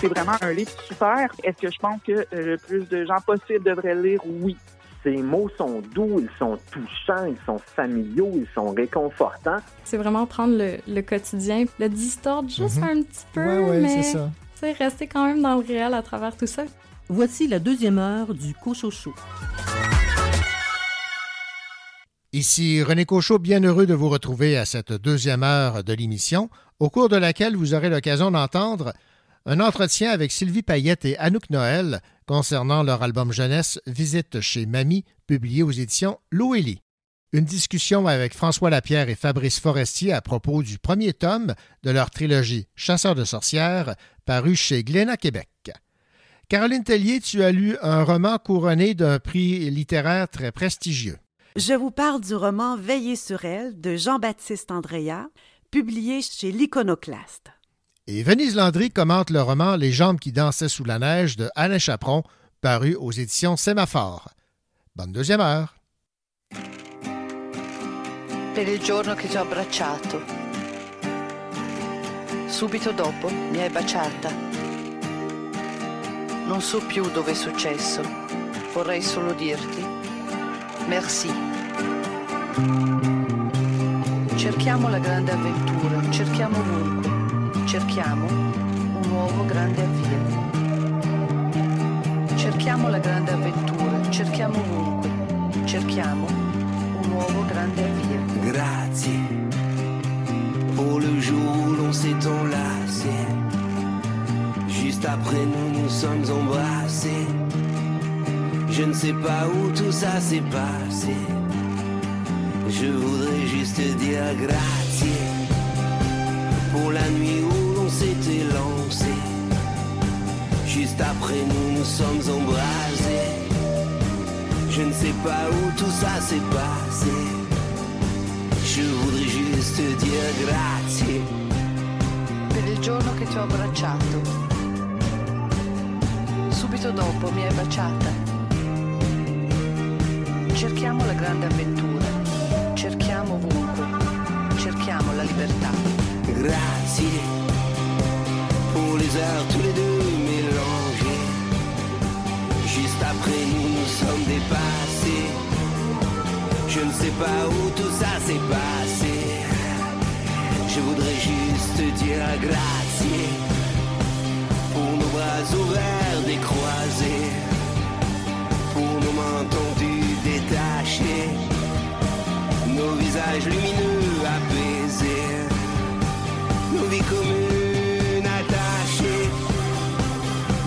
C'est vraiment un livre super. Est-ce que je pense que euh, le plus de gens possible devraient le lire? Oui. Ces mots sont doux, ils sont touchants, ils sont familiaux, ils sont réconfortants. C'est vraiment prendre le, le quotidien, le distordre juste Mhm. un petit peu, Ouais, ouais, mais c'est ça. tu sais, rester quand même dans le réel à travers tout ça. Voici la deuxième heure du Cochocho. Ici René Cochot, bien heureux de vous retrouver à cette deuxième heure de l'émission, au cours de laquelle vous aurez l'occasion d'entendre un entretien avec Sylvie Payette et Anouk Noël concernant leur album jeunesse Visite chez Mamie, publié aux éditions Loélie. Une discussion avec François Lapierre et Fabrice Forestier à propos du premier tome de leur trilogie Chasseurs de sorcières, paru chez Glénat Québec. Caroline Tellier, tu as lu un roman couronné d'un prix littéraire très prestigieux. Je vous parle du roman Veiller sur elle de Jean-Baptiste Andrea, publié chez l'Iconoclaste. Et Venise Landry commente le roman Les jambes qui dansaient sous la neige de Alain Chaperon, paru aux éditions Sémaphore. Bonne deuxième heure. per il giorno che ti ho abbracciato. Subito dopo mi hai baciata. Non so più dove è successo, vorrei solo dirti merci. Cerchiamo la grande avventura, cerchiamo ovunque, cerchiamo un nuovo grande avvio. Cerchiamo la grande avventura, cerchiamo ovunque, cerchiamo un nuovo grande avvio. Grazie pour le jour où l'on s'est enlacé. Juste après nous nous sommes embrassés. Je ne sais pas où tout ça s'est passé. Je voudrais juste te dire grazie pour la nuit où l'on s'était lancé. Juste après nous nous sommes embrasés. Je ne sais pas où tout ça s'est passé. Je voudrais juste te dire grazie. per il giorno che ti ho abbracciato. Subito dopo mi hai baciata. Cerchiamo la grande avventura, cerchiamo ovunque, cerchiamo la libertà. Grazie pour les heures tous les deux mélangées. Juste après nous nous sommes dépassés. Je ne sais pas où tout ça s'est passé. Je voudrais juste te dire grazie pour nos bras ouverts décroisés, pour nos mains tendues détachées, nos visages lumineux nos vies communes attachées,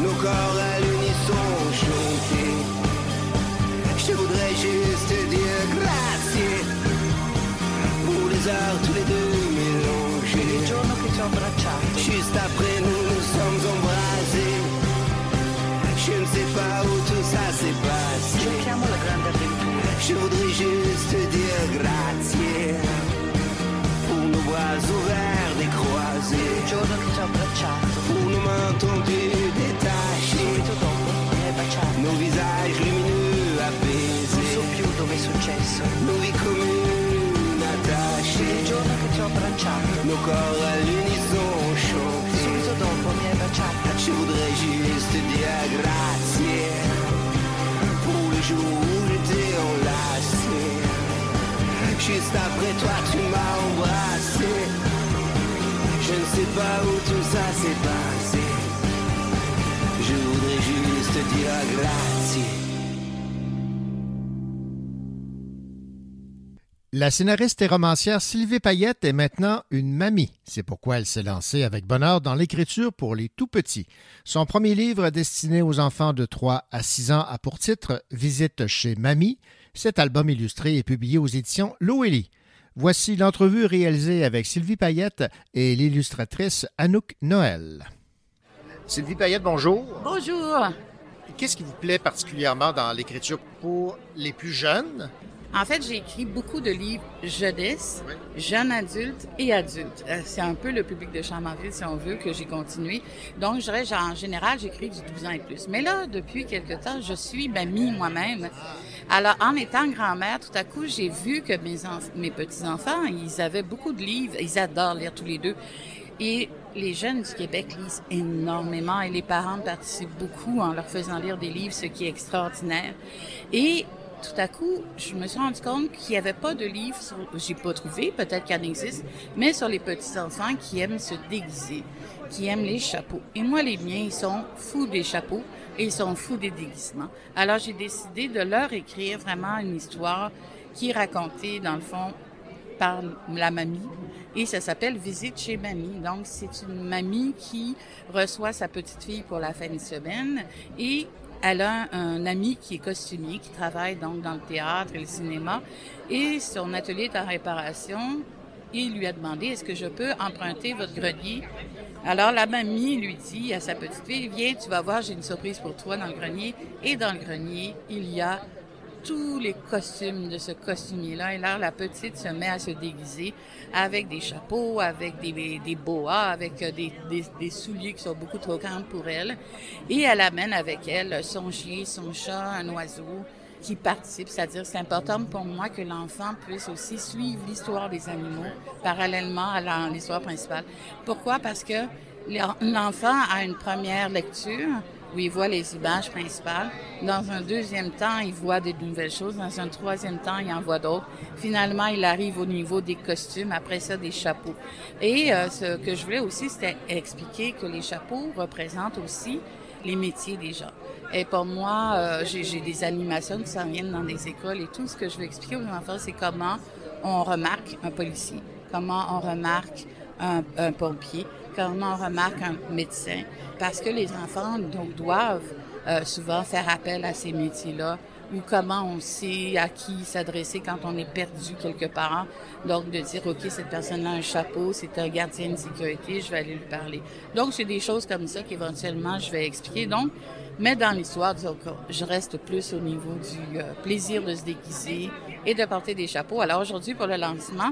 nos corps à l'unisson chantés. Je voudrais juste te dire grazie pour les heures tous les deux mélangées. Il giorno che ti ho abbracciato. Juste après nous nous sommes embrasés. Je ne sais pas où tout ça s'est passé. Cerchiamo la grande avventura. Je voudrais juste te dire grazie décroisés. Il giorno che ti ho abbracciato. Subito dopo mi hai baciato. Nos visages lumineux apaisés. Non so più dove è successo. Il giorno che ti ho abbracciato. Nos corps à l'unisson chantés. Subito dopo mi hai baciata. Je voudrais juste te dire grazie pour le jour où j'étais enlacé. Juste après toi, tu m'as embrassé. Sais pas où tout ça s'est passé. Juste te dire. La scénariste et romancière Sylvie Payette est maintenant une mamie. C'est pourquoi elle s'est lancée avec bonheur dans l'écriture pour les tout petits. Son premier livre destiné aux enfants de 3 à 6 ans a pour titre Visite chez Mamie. Cet album illustré est publié aux éditions Loélie. Voici l'entrevue réalisée avec Sylvie Payette et l'illustratrice Anouk Noël. Sylvie Payette, bonjour. Bonjour. Qu'est-ce qui vous plaît particulièrement dans l'écriture pour les plus jeunes? En fait, j'ai écrit beaucoup de livres jeunesse, jeunes adultes et adultes. Euh, C'est un peu le public de Chamarville, si on veut, que j'ai continué. Donc, je dirais, genre, en général, j'écris du 12 ans et plus. Mais là, depuis quelque temps, je suis mamie moi-même. Alors, en étant grand-mère, tout à coup, j'ai vu que mes, enf- mes petits-enfants, ils avaient beaucoup de livres. Ils adorent lire tous les deux. Et les jeunes du Québec lisent énormément et les parents participent beaucoup en leur faisant lire des livres, ce qui est extraordinaire. Et tout à coup, je me suis rendu compte qu'il n'y avait pas de livre, sur, j'ai pas trouvé, peut-être qu'il en existe, mais sur les petits-enfants qui aiment se déguiser, qui aiment les chapeaux. Et moi, les miens, ils sont fous des chapeaux et ils sont fous des déguisements. Alors, j'ai décidé de leur écrire vraiment une histoire qui est racontée, dans le fond, par la mamie. Et ça s'appelle Visite chez mamie. Donc, c'est une mamie qui reçoit sa petite fille pour la fin de semaine et elle a un ami qui est costumier, qui travaille donc dans le théâtre et le cinéma. Et son atelier est en réparation. Il lui a demandé, est-ce que je peux emprunter votre grenier? Alors, la mamie lui dit à sa petite fille, viens, tu vas voir, j'ai une surprise pour toi dans le grenier. Et dans le grenier, il y a tous les costumes de ce costumier-là. Et là, la petite se met à se déguiser avec des chapeaux, avec des, des boas, avec euh, des, des, des, souliers qui sont beaucoup trop grands pour elle. Et elle amène avec elle son chien, son chat, un oiseau qui participe. C'est-à-dire, c'est important pour moi que l'enfant puisse aussi suivre l'histoire des animaux parallèlement à l'histoire principale. Pourquoi? Parce que l'enfant a une première lecture où il voit les images principales. Dans un deuxième temps, il voit des nouvelles choses. Dans un troisième temps, il en voit d'autres. Finalement, il arrive au niveau des costumes, après ça, des chapeaux. Et euh, ce que je voulais aussi, c'était expliquer que les chapeaux représentent aussi les métiers des gens. Et pour moi, euh, j'ai des animations qui s'en viennent dans des écoles et tout. Ce que je veux expliquer aux enfants, c'est comment on remarque un policier, comment on remarque un, un pompier, comment on remarque un médecin, parce que les enfants donc, doivent euh, souvent faire appel à ces métiers-là ou comment on sait à qui s'adresser quand on est perdu quelque part. Donc, de dire, OK, cette personne-là a un chapeau, c'est un gardien de sécurité, je vais aller lui parler. Donc, c'est des choses comme ça qu'éventuellement, je vais expliquer. Donc, mais dans l'histoire, je reste plus au niveau du euh, plaisir de se déguiser et de porter des chapeaux. Alors aujourd'hui, pour le lancement,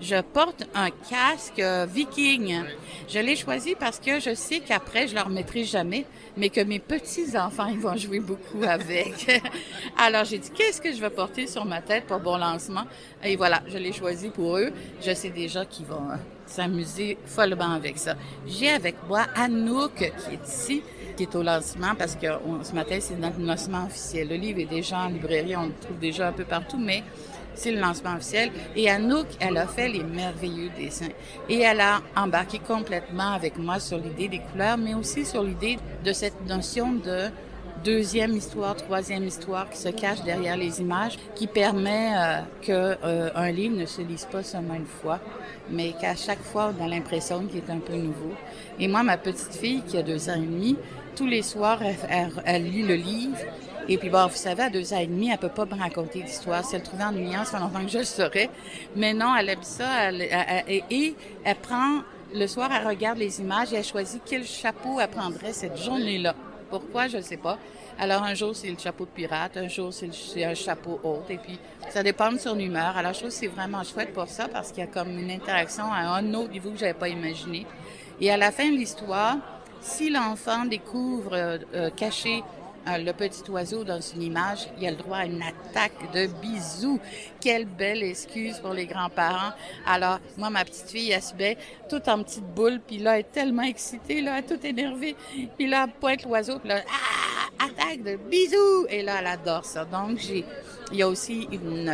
je porte un casque viking. Je l'ai choisi parce que je sais qu'après, je leur mettrai jamais, mais que mes petits-enfants, ils vont jouer beaucoup avec. Alors j'ai dit, qu'est-ce que je vais porter sur ma tête pour bon lancement? Et voilà, je l'ai choisi pour eux. Je sais déjà qu'ils vont euh, s'amuser follement avec ça. J'ai avec moi Anouk qui est ici qui est au lancement parce que ce matin, c'est notre lancement officiel. Le livre est déjà en librairie, on le trouve déjà un peu partout, mais c'est le lancement officiel. Et Anouk, elle a fait les merveilleux dessins. Et elle a embarqué complètement avec moi sur l'idée des couleurs, mais aussi sur l'idée de cette notion de deuxième histoire, troisième histoire qui se cache derrière les images, qui permet euh, que euh, livre ne se lise pas seulement une fois, mais qu'à chaque fois on a l'impression qu'il est un peu nouveau. Et moi, ma petite fille qui a deux ans et demi, tous les soirs, elle, lit le livre. Et puis, bon, vous savez, à deux ans et demi, elle peut pas me raconter l'histoire. Si elle trouvait ennuyant, ça fait longtemps que je le saurais. Mais non, elle aime ça. et elle prend, le soir, elle regarde les images et elle choisit quel chapeau elle prendrait cette journée-là. Pourquoi, je ne sais pas. Alors, un jour, c'est le chapeau de pirate, un jour, c'est un chapeau haut, et puis ça dépend de son humeur. Alors, je trouve que c'est vraiment chouette pour ça, parce qu'il y a comme une interaction à un autre niveau que j'avais pas imaginé. Et à la fin de l'histoire, si l'enfant découvre euh, euh, caché euh, le petit oiseau dans une image, il a le droit à une attaque de bisous. Quelle belle excuse pour les grands-parents. Alors, moi, ma petite fille, elle se met toute en petite boule, puis là, elle est tellement excitée, là, elle est toute énervée. Puis là, pointe l'oiseau, puis là, ah, attaque de bisous! Et là, elle adore ça. Donc, j'ai, il y a aussi une,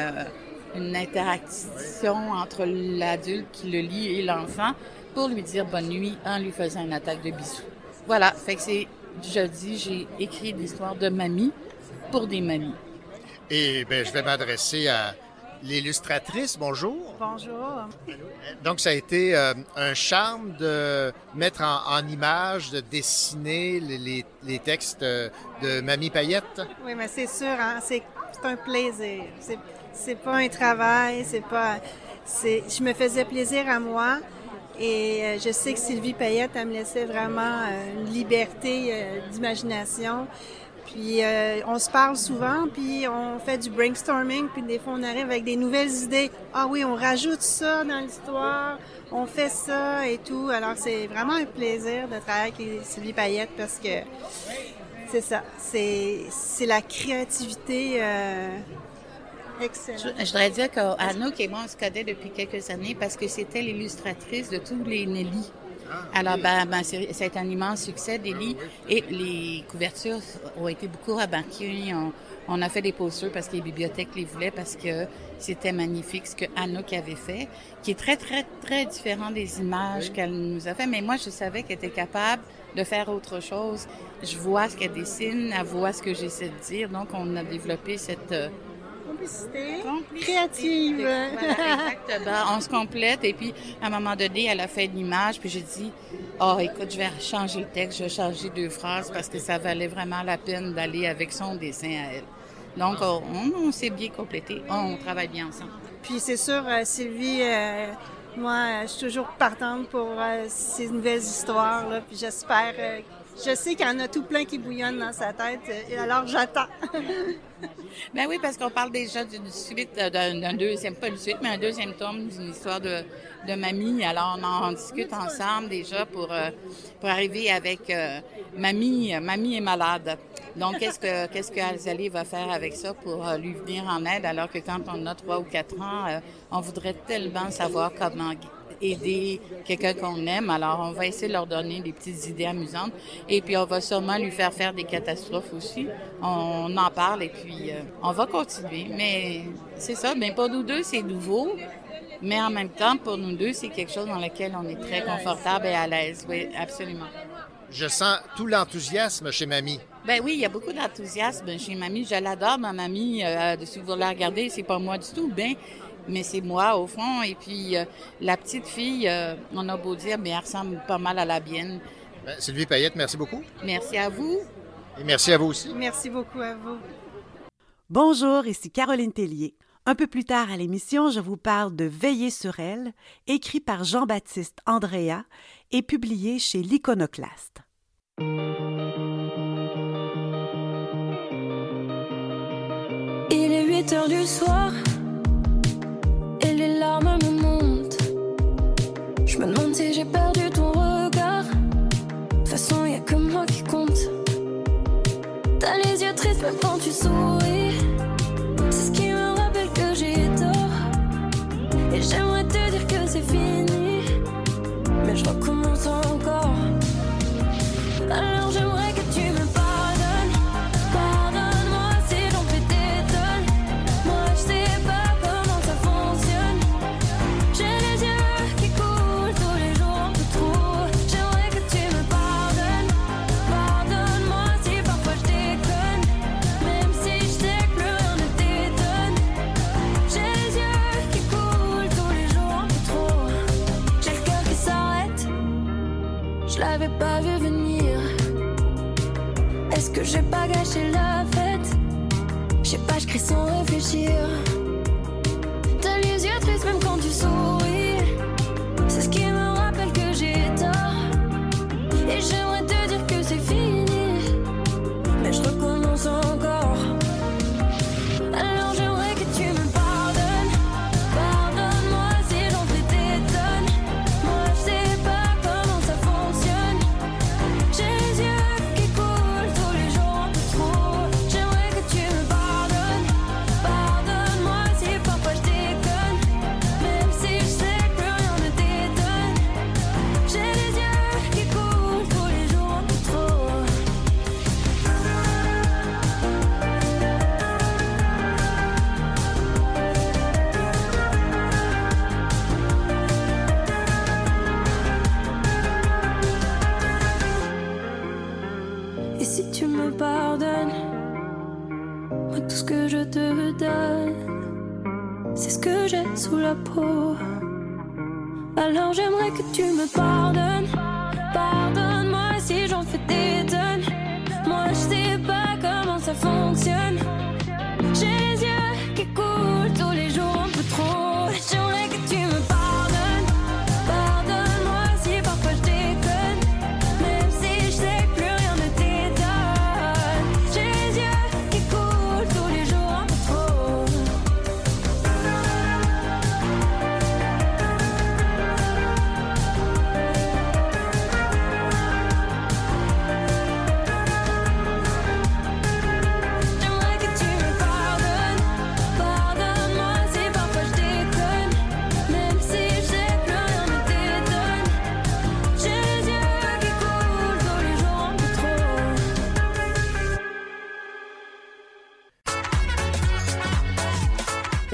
une interaction entre l'adulte qui le lit et l'enfant pour lui dire bonne nuit en lui faisant une attaque de bisous. Voilà, fait que c'est jeudi, j'ai écrit l'histoire de mamie pour des mamies. Et ben, je vais m'adresser à l'illustratrice. Bonjour. Bonjour. Donc, ça a été euh, un charme de mettre en, image, de dessiner les, les, textes de Mamie Payette. Oui, mais c'est sûr, hein, c'est un plaisir. C'est pas un travail, c'est pas. Je me faisais plaisir à moi. Et euh, je sais que Sylvie Payette, elle me laissait vraiment euh, une liberté euh, d'imagination. Puis on se parle souvent, puis on fait du brainstorming, puis des fois on arrive avec des nouvelles idées. Ah oui, on rajoute ça dans l'histoire, on fait ça et tout. Alors c'est vraiment un plaisir de travailler avec Sylvie Payette parce que c'est ça, c'est la créativité Excellent. Je, voudrais dire qu'Anouk et moi, on se connaît depuis quelques années parce que c'était l'illustratrice de tous les Nelly Alors, ben, ben, c'est un immense succès des livres et les couvertures ont été beaucoup remarquées. On, on a fait des posters parce que les bibliothèques les voulaient parce que c'était magnifique ce que Anouk avait fait, qui est très, très, très différent des images qu'elle nous a fait. Mais moi, je savais qu'elle était capable de faire autre chose. Je vois ce qu'elle dessine, elle voit ce que j'essaie de dire. Donc, on a développé cette... Complicité créative. voilà, exactement. On se complète et puis à un moment donné, elle a fait une image puis j'ai dit "Oh, écoute, je vais changer le texte, je vais changer deux phrases parce que ça valait vraiment la peine d'aller avec son dessin à elle." Donc on, s'est bien complété, on travaille bien ensemble. Puis c'est sûr, euh, Sylvie, euh, moi, je suis toujours partante pour euh, ces nouvelles histoires. Là, puis j'espère, euh, je sais qu'il y en a tout plein qui bouillonnent dans sa tête. et alors j'attends. Ben oui, parce qu'on parle déjà d'une suite, euh, d'un deuxième, pas une suite, mais un deuxième tome d'une histoire de, de mamie. Alors, on en discute ensemble déjà pour, euh, pour arriver avec euh, mamie. Mamie est malade. Donc, qu'est-ce que qu'est-ce que Azali va faire avec ça pour lui venir en aide, alors que quand on a trois ou quatre ans, on voudrait tellement savoir comment aider quelqu'un qu'on aime. Alors, on va essayer de leur donner des petites idées amusantes. Et puis, on va sûrement lui faire faire des catastrophes aussi. On en parle et puis euh, on va continuer. Mais c'est ça. Mais pour nous deux, c'est nouveau. Mais en même temps, pour nous deux, c'est quelque chose dans lequel on est très confortable et à l'aise. Oui, absolument. Je sens tout l'enthousiasme chez Mamie. Ben oui, il y a beaucoup d'enthousiasme chez mamie. Je l'adore, ma mamie. Euh, si vous la regardez, c'est pas moi du tout, ben, mais c'est moi au fond. Et puis euh, la petite fille, euh, on a beau dire, mais elle ressemble pas mal à la mienne. Ben, Sylvie Payette, merci beaucoup. Merci à vous. Et merci à vous aussi. Merci beaucoup à vous. Bonjour, ici Caroline Tellier. Un peu plus tard à l'émission, je vous parle de Veiller sur elle, écrit par Jean-Baptiste Andrea et publié chez l'Iconoclaste. Il est 8 heures du soir me. Je me demande si j'ai perdu ton regard. De toute façon, y a que moi qui compte. T'as les yeux tristes même quand tu souris. C'est ce qui me rappelle que j'ai tort. Et j'aimerais te dire que c'est fini. Mais je recommence encore. Alors j'aimerais pas vu venir. Est-ce que j'ai pas gâché la fête? Je sais pas, je sans réfléchir. T'as les yeux tristes même quand tu souris. La peau. Alors j'aimerais que tu me pardonnes. Pardonne-moi si j'en fais des tonnes.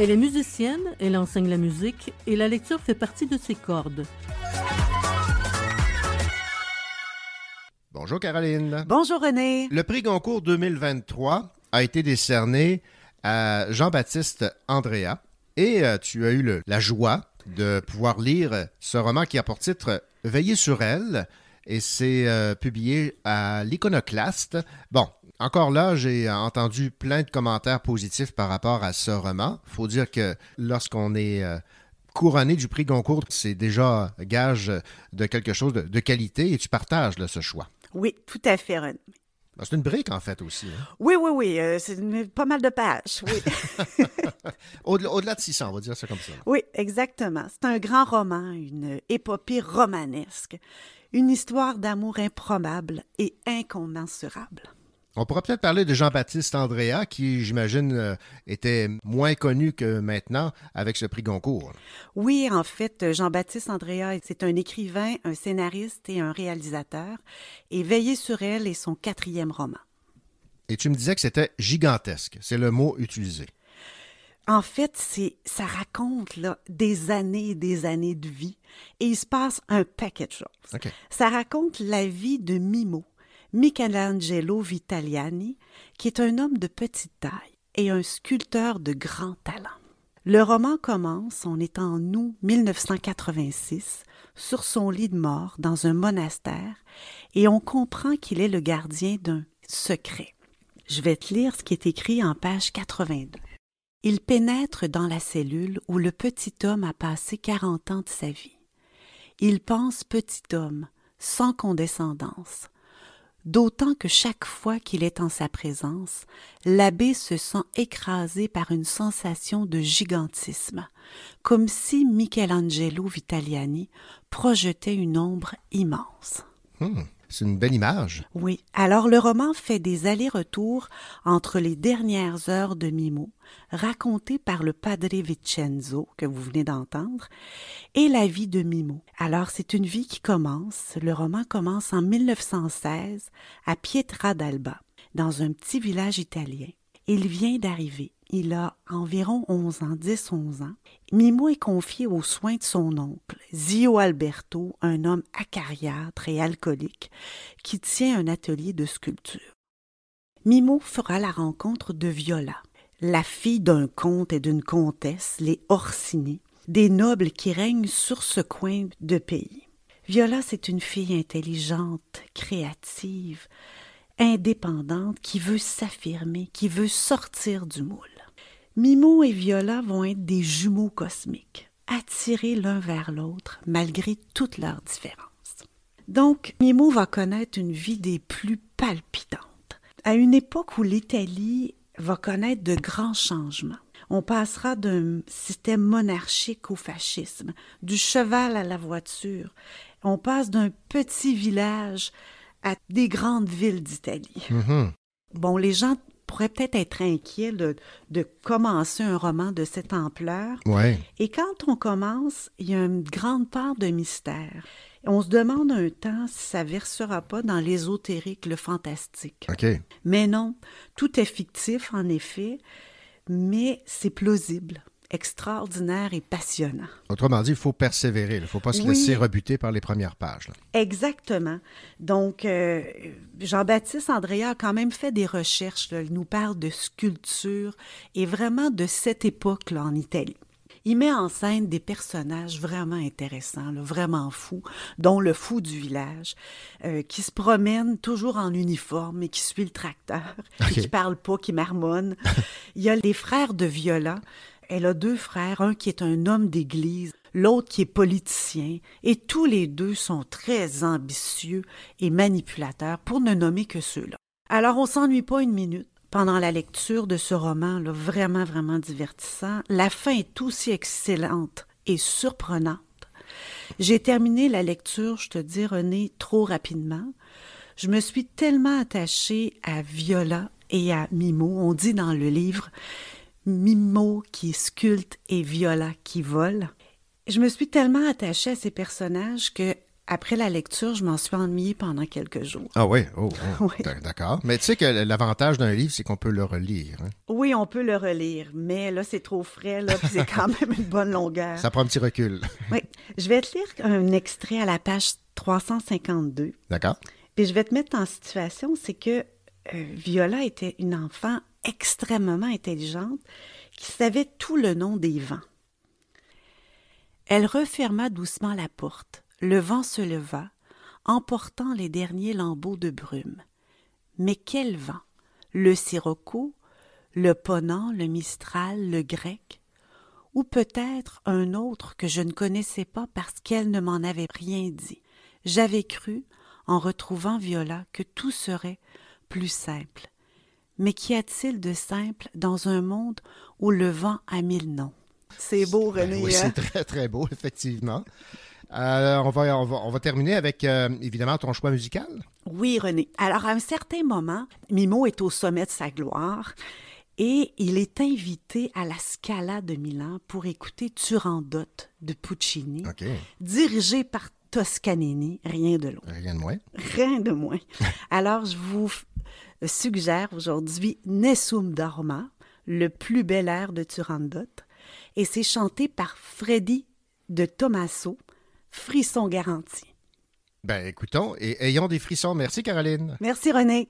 Elle est musicienne, elle enseigne la musique et la lecture fait partie de ses cordes. Bonjour Caroline. Bonjour René. Le prix Goncourt 2023 a été décerné à Jean-Baptiste Andrea et euh, tu as eu le- la joie de pouvoir lire ce roman qui a pour titre Veiller sur elle et c'est euh, publié à l'Iconoclaste. Bon, encore là, j'ai entendu plein de commentaires positifs par rapport à ce roman. faut dire que lorsqu'on est euh, couronné du prix Goncourt, c'est déjà gage de quelque chose de, de qualité et tu partages là, ce choix. Oui, tout à fait, René. Ben, C'est une brique, en fait, aussi. hein. Oui, oui, oui, euh, c'est pas mal de pages, oui. Au-delà au-delà de 600, on va dire ça comme ça. oui, exactement. C'est un grand roman, une épopée romanesque, une histoire d'amour improbable et incommensurable. On pourra peut-être parler de Jean-Baptiste Andrea, qui, j'imagine, euh, était moins connu que maintenant avec ce prix Goncourt. Oui, en fait, Jean-Baptiste Andrea, c'est un écrivain, un scénariste et un réalisateur, et Veiller sur elle est son quatrième roman. Et tu me disais que c'était gigantesque. C'est le mot utilisé. En fait, c'est ça raconte là, des années et des années de vie et il se passe un paquet de choses. Ça raconte la vie de Mimo, Michelangelo Vitaliani, qui est un homme de petite taille et un sculpteur de grand talent. Le roman commence, on est en août 1986, sur son lit de mort dans un monastère, et on comprend qu'il est le gardien d'un secret. Je vais te lire ce qui est écrit en page 82. Il pénètre dans la cellule où le petit homme a passé 40 ans de sa vie. Il pense petit homme, sans condescendance, d'autant que chaque fois qu'il est en sa présence, l'abbé se sent écrasé par une sensation de gigantisme, comme si Michelangelo Vitaliani projetait une ombre immense. Hmm, c'est une belle image. Oui, alors le roman fait des allers-retours entre les dernières heures de Mimo, racontées par le Padre Vincenzo, que vous venez d'entendre, et la vie de Mimo. Alors c'est une vie qui commence, le roman commence en 1916 à Pietra d'Alba, dans un petit village italien. Il vient d'arriver. Il a environ 11 ans, 10-11 ans. Mimo est confié aux soins de son oncle, Zio Alberto, un homme acariâtre et alcoolique, qui tient un atelier de sculpture. Mimo fera la rencontre de Viola, la fille d'un comte et d'une comtesse, les Orsini, des nobles qui règnent sur ce coin de pays. Viola, c'est une fille intelligente, créative, indépendante, qui veut s'affirmer, qui veut sortir du moule. Mimo et Viola vont être des jumeaux cosmiques, attirés l'un vers l'autre malgré toutes leurs différences. Donc, Mimo va connaître une vie des plus palpitantes, à une époque où l'Italie va connaître de grands changements. On passera d'un système monarchique au fascisme, du cheval à la voiture. On passe d'un petit village à des grandes villes d'Italie. Mhm. Bon, les gens pourraient peut-être être inquiets de, de commencer un roman de cette ampleur. Ouais. Et quand on commence, il y a une grande part de mystère. On se demande un temps si ça versera pas dans l'ésotérique, le fantastique. Mais non, tout est fictif en effet, mais c'est plausible, extraordinaire et passionnant. Autrement dit, il faut persévérer. Il ne faut pas se Oui. laisser rebuter par les premières pages. là. Exactement. Donc, euh, Jean-Baptiste Andrea a quand même fait des recherches. là. Il nous parle de sculpture et vraiment de cette époque-là en Italie. Il met en scène des personnages vraiment intéressants, là, vraiment fous, dont le fou du village, euh, qui se promène toujours en uniforme et qui suit le tracteur, Ok. et qui parle pas, qui marmonne. Il y a les frères de Viola. Elle a deux frères, un qui est un homme d'église, l'autre qui est politicien, et tous les deux sont très ambitieux et manipulateurs, pour ne nommer que ceux-là. Alors on s'ennuie pas une minute pendant la lecture de ce roman, là, vraiment, vraiment divertissant. La fin est aussi excellente et surprenante. J'ai terminé la lecture, je te dis, René, trop rapidement. Je me suis tellement attachée à Viola et à Mimo. On dit dans le livre Mimo qui sculpte et Viola qui vole. Je me suis tellement attachée à ces personnages que après la lecture, je m'en suis ennuyée pendant quelques jours. Ah oui, oh, oh. Oui. D'accord. Mais tu sais que l'avantage d'un livre, c'est qu'on peut le relire. hein. Oui, on peut le relire, mais là, c'est trop frais, là, puis c'est quand même une bonne longueur. Ça prend un petit recul. Oui. Je vais te lire un extrait à la page 352. D'accord? Puis je vais te mettre en situation, c'est que euh, Viola était une enfant extrêmement intelligente qui savait tout le nom des vents. Elle referma doucement la porte. Le vent se leva, emportant les derniers lambeaux de brume. Mais quel vent? Le sirocco, le ponant, le mistral, le grec? Ou peut-être un autre que je ne connaissais pas parce qu'elle ne m'en avait rien dit. J'avais cru, en retrouvant Viola, que tout serait plus simple. Mais qu'y a-t-il de simple dans un monde où le vent a mille noms? C'est beau, Ben René. oui, hein? c'est très, très beau, effectivement. Euh, on, va, on, va, on va terminer avec, euh, évidemment, ton choix musical. Oui, René. Alors, à un certain moment, Mimo est au sommet de sa gloire et il est invité à la Scala de Milan pour écouter Turandot de Puccini, dirigé par Toscanini, rien de loin. Rien de moins. Rien de moins. Alors, je vous suggère aujourd'hui Nessun Dorma, le plus bel air de Turandot, et c'est chanté par Freddy de Tommaso, frisson garanti. Ben, écoutons et ayons des frissons. Merci, Caroline. Merci, René.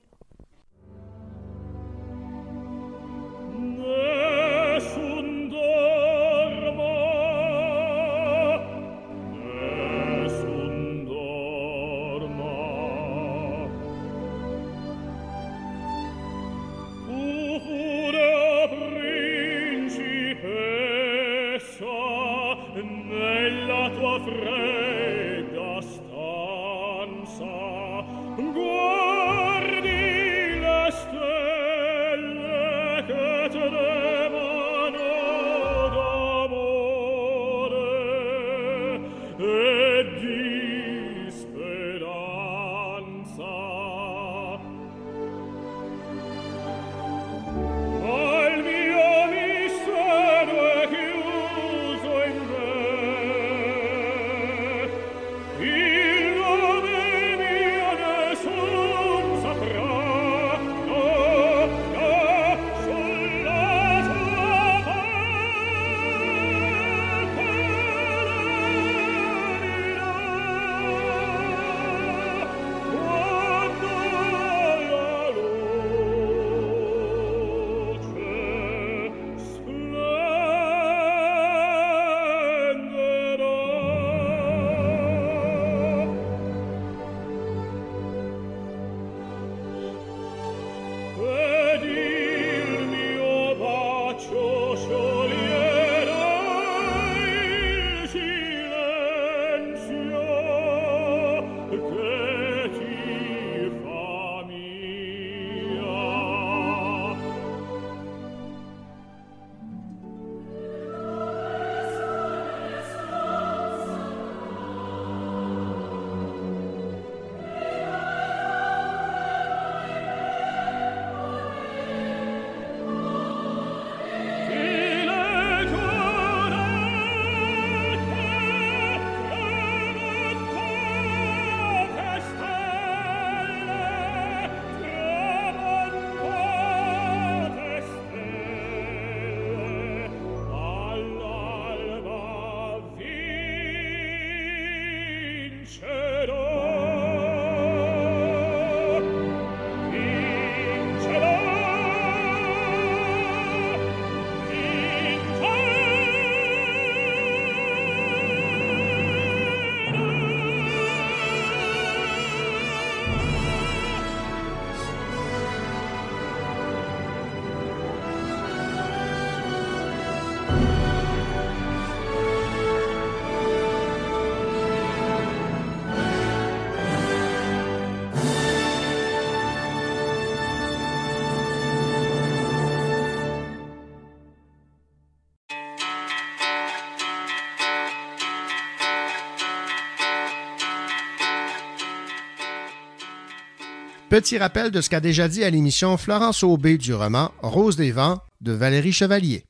Petit rappel de ce qu'a déjà dit à l'émission Florence Aubé du roman Rose des vents de Valérie Chevalier.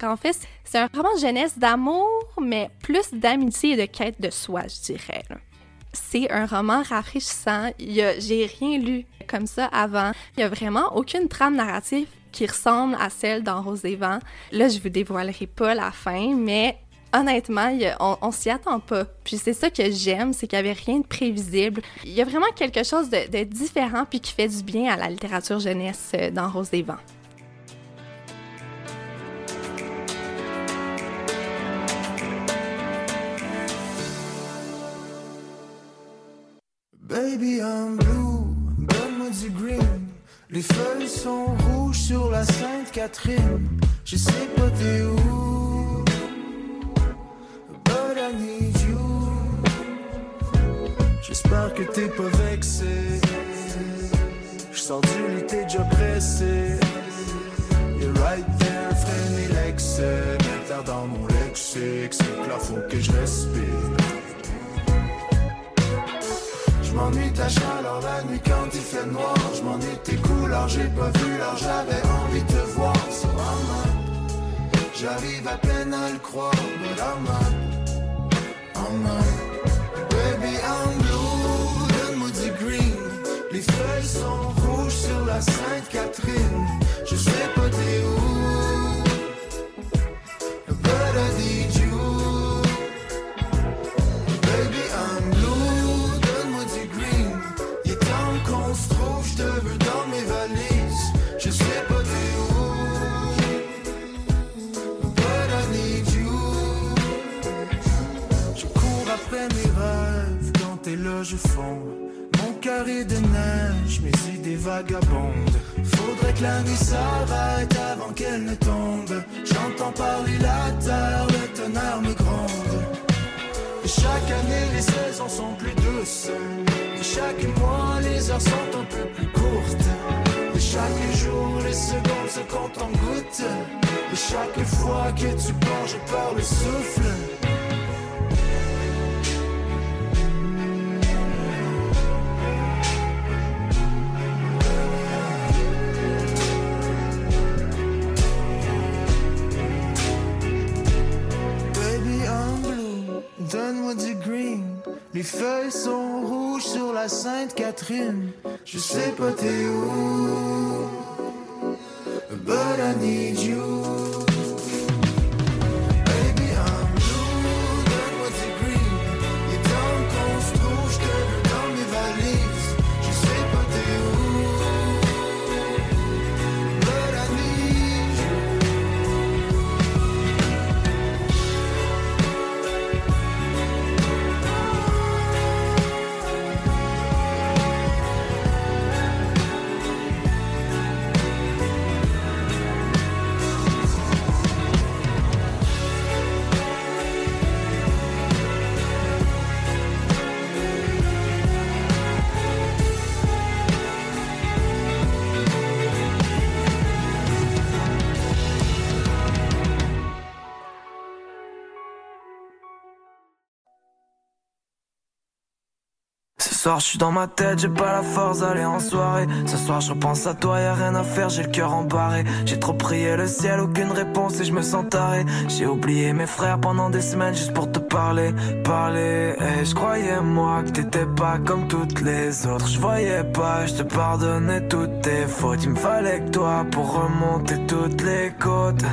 Qu'en fait, c'est un roman de jeunesse d'amour, mais plus d'amitié et de quête de soi, je dirais. C'est un roman rafraîchissant. J'ai rien lu comme ça avant. Il y a vraiment aucune trame narrative qui ressemble à celle dans Rose des Vents. Là, je vous dévoilerai pas la fin, mais honnêtement, on, s'y attend pas. Puis c'est ça que j'aime, c'est qu'il y avait rien de prévisible. Il y a vraiment quelque chose de, différent puis qui fait du bien à la littérature jeunesse euh, dans Rose des Vents. Baby, I'm blue, donne-moi du green. Les feuilles sont rouges sur la Sainte-Catherine. Je sais pas t'es où, J'espère que t'es pas vexé. J'sors du lit, t'es déjà pressé. You're right there, freine l'excès. Mettre dans mon lexique, c'est que là faut que je respire. J'm'ennuie ta chaleur la nuit quand il fait noir. J'm'ennuie tes couleurs, j'ai pas vu l'heure, j'avais envie de te voir. So I'm up. J'arrive à peine à le croire, I'm up. Les feuilles sont rouges sur la Sainte-Catherine. Je sais pas t'es où, Est de neige, mes idées vagabondes. Faudrait que la nuit s'arrête avant qu'elle ne tombe. J'entends parler la terre, le tonnerre me gronde. Et chaque année, les saisons sont plus douces. Et chaque mois, les heures sont un peu plus courtes. Et chaque jour, les secondes se comptent en gouttes. Et chaque fois que tu je perds le souffle. Les feuilles sont rouges sur la Sainte-Catherine. Je sais pas t'es où, but I need you. Soir, je suis dans ma tête, j'ai pas la force d'aller en soirée. Ce soir, je repense à toi, y a rien à faire, j'ai le cœur embarré. J'ai trop prié le ciel, aucune réponse et je me sens taré. J'ai oublié mes frères pendant des semaines juste pour te parler, parler. Et je croyais moi que t'étais pas comme toutes les autres. Je voyais pas, je te pardonnais toutes tes fautes. Il me fallait que toi pour remonter toutes les côtes.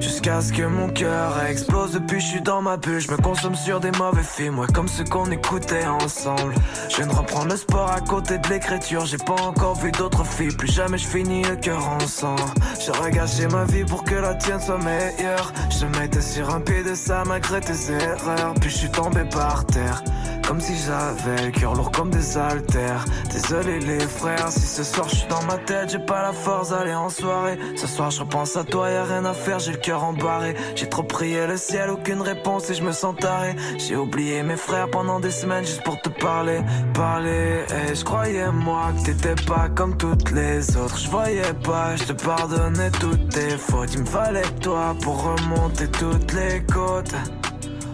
Jusqu'à ce que mon cœur explose. Depuis je suis dans ma bulle. Je me consomme sur des mauvais films. Ouais comme ceux qu'on écoutait ensemble. Je viens de reprendre le sport à côté de l'écriture. J'ai pas encore vu d'autres filles. Plus jamais je finis le cœur en sang J'aurais gâché ma vie pour que la tienne soit meilleure. Je mettais sur un pied de ça malgré tes erreurs. Puis je suis tombé par terre comme si j'avais le cœur lourd comme des haltères. Désolé les frères Si ce soir je suis dans ma tête J'ai pas la force d'aller en soirée. Ce soir je repense à toi Y'a rien à faire J'ai le cœur embarré. J'ai trop prié le ciel Aucune réponse et je me sens taré. J'ai oublié mes frères pendant des semaines Juste pour te parler Parler. Et je croyais moi que t'étais pas comme toutes les autres. Je voyais pas Je te pardonnais toutes tes fautes. Il me fallait toi pour remonter toutes les côtes.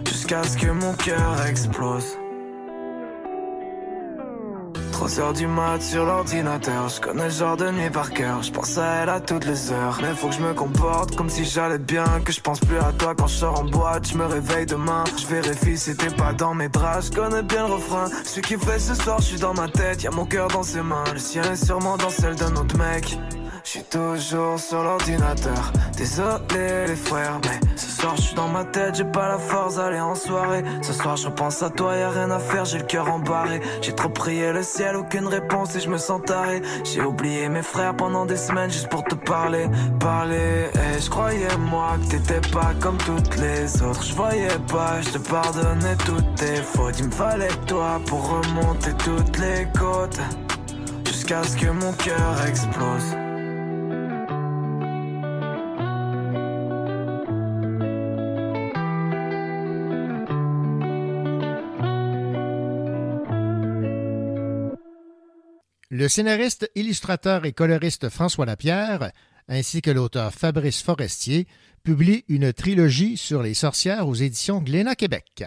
Jusqu'à ce que mon cœur explose 3 heures du mat sur l'ordinateur. Je connais le genre de nuit par cœur. Je pense à elle à toutes les heures. Mais faut que je me comporte comme si j'allais bien. Que je pense plus à toi quand je sors en boîte. Je me réveille demain. Je vérifie si t'es pas dans mes draps. Je connais bien le refrain. Ce qui fait ce soir, je suis dans ma tête. Y a mon cœur dans ses mains. Le sien est sûrement dans celle d'un autre mec. Suis toujours sur l'ordinateur. Désolé les frères, mais ce soir je suis dans ma tête, j'ai pas la force d'aller en soirée. Ce soir je pense à toi, y a rien à faire, j'ai le cœur embarré. J'ai trop prié le ciel, aucune réponse et je me sens taré. J'ai oublié mes frères pendant des semaines juste pour te parler, parler. Et je croyais moi que t'étais pas comme toutes les autres. Je voyais pas, je te pardonnais toutes tes fautes. Il me fallait toi pour remonter toutes les côtes. Jusqu'à ce que mon cœur explose. Le scénariste, illustrateur et coloriste François Lapierre, ainsi que l'auteur Fabrice Forestier, publient une trilogie sur les sorcières aux éditions Glénat Québec.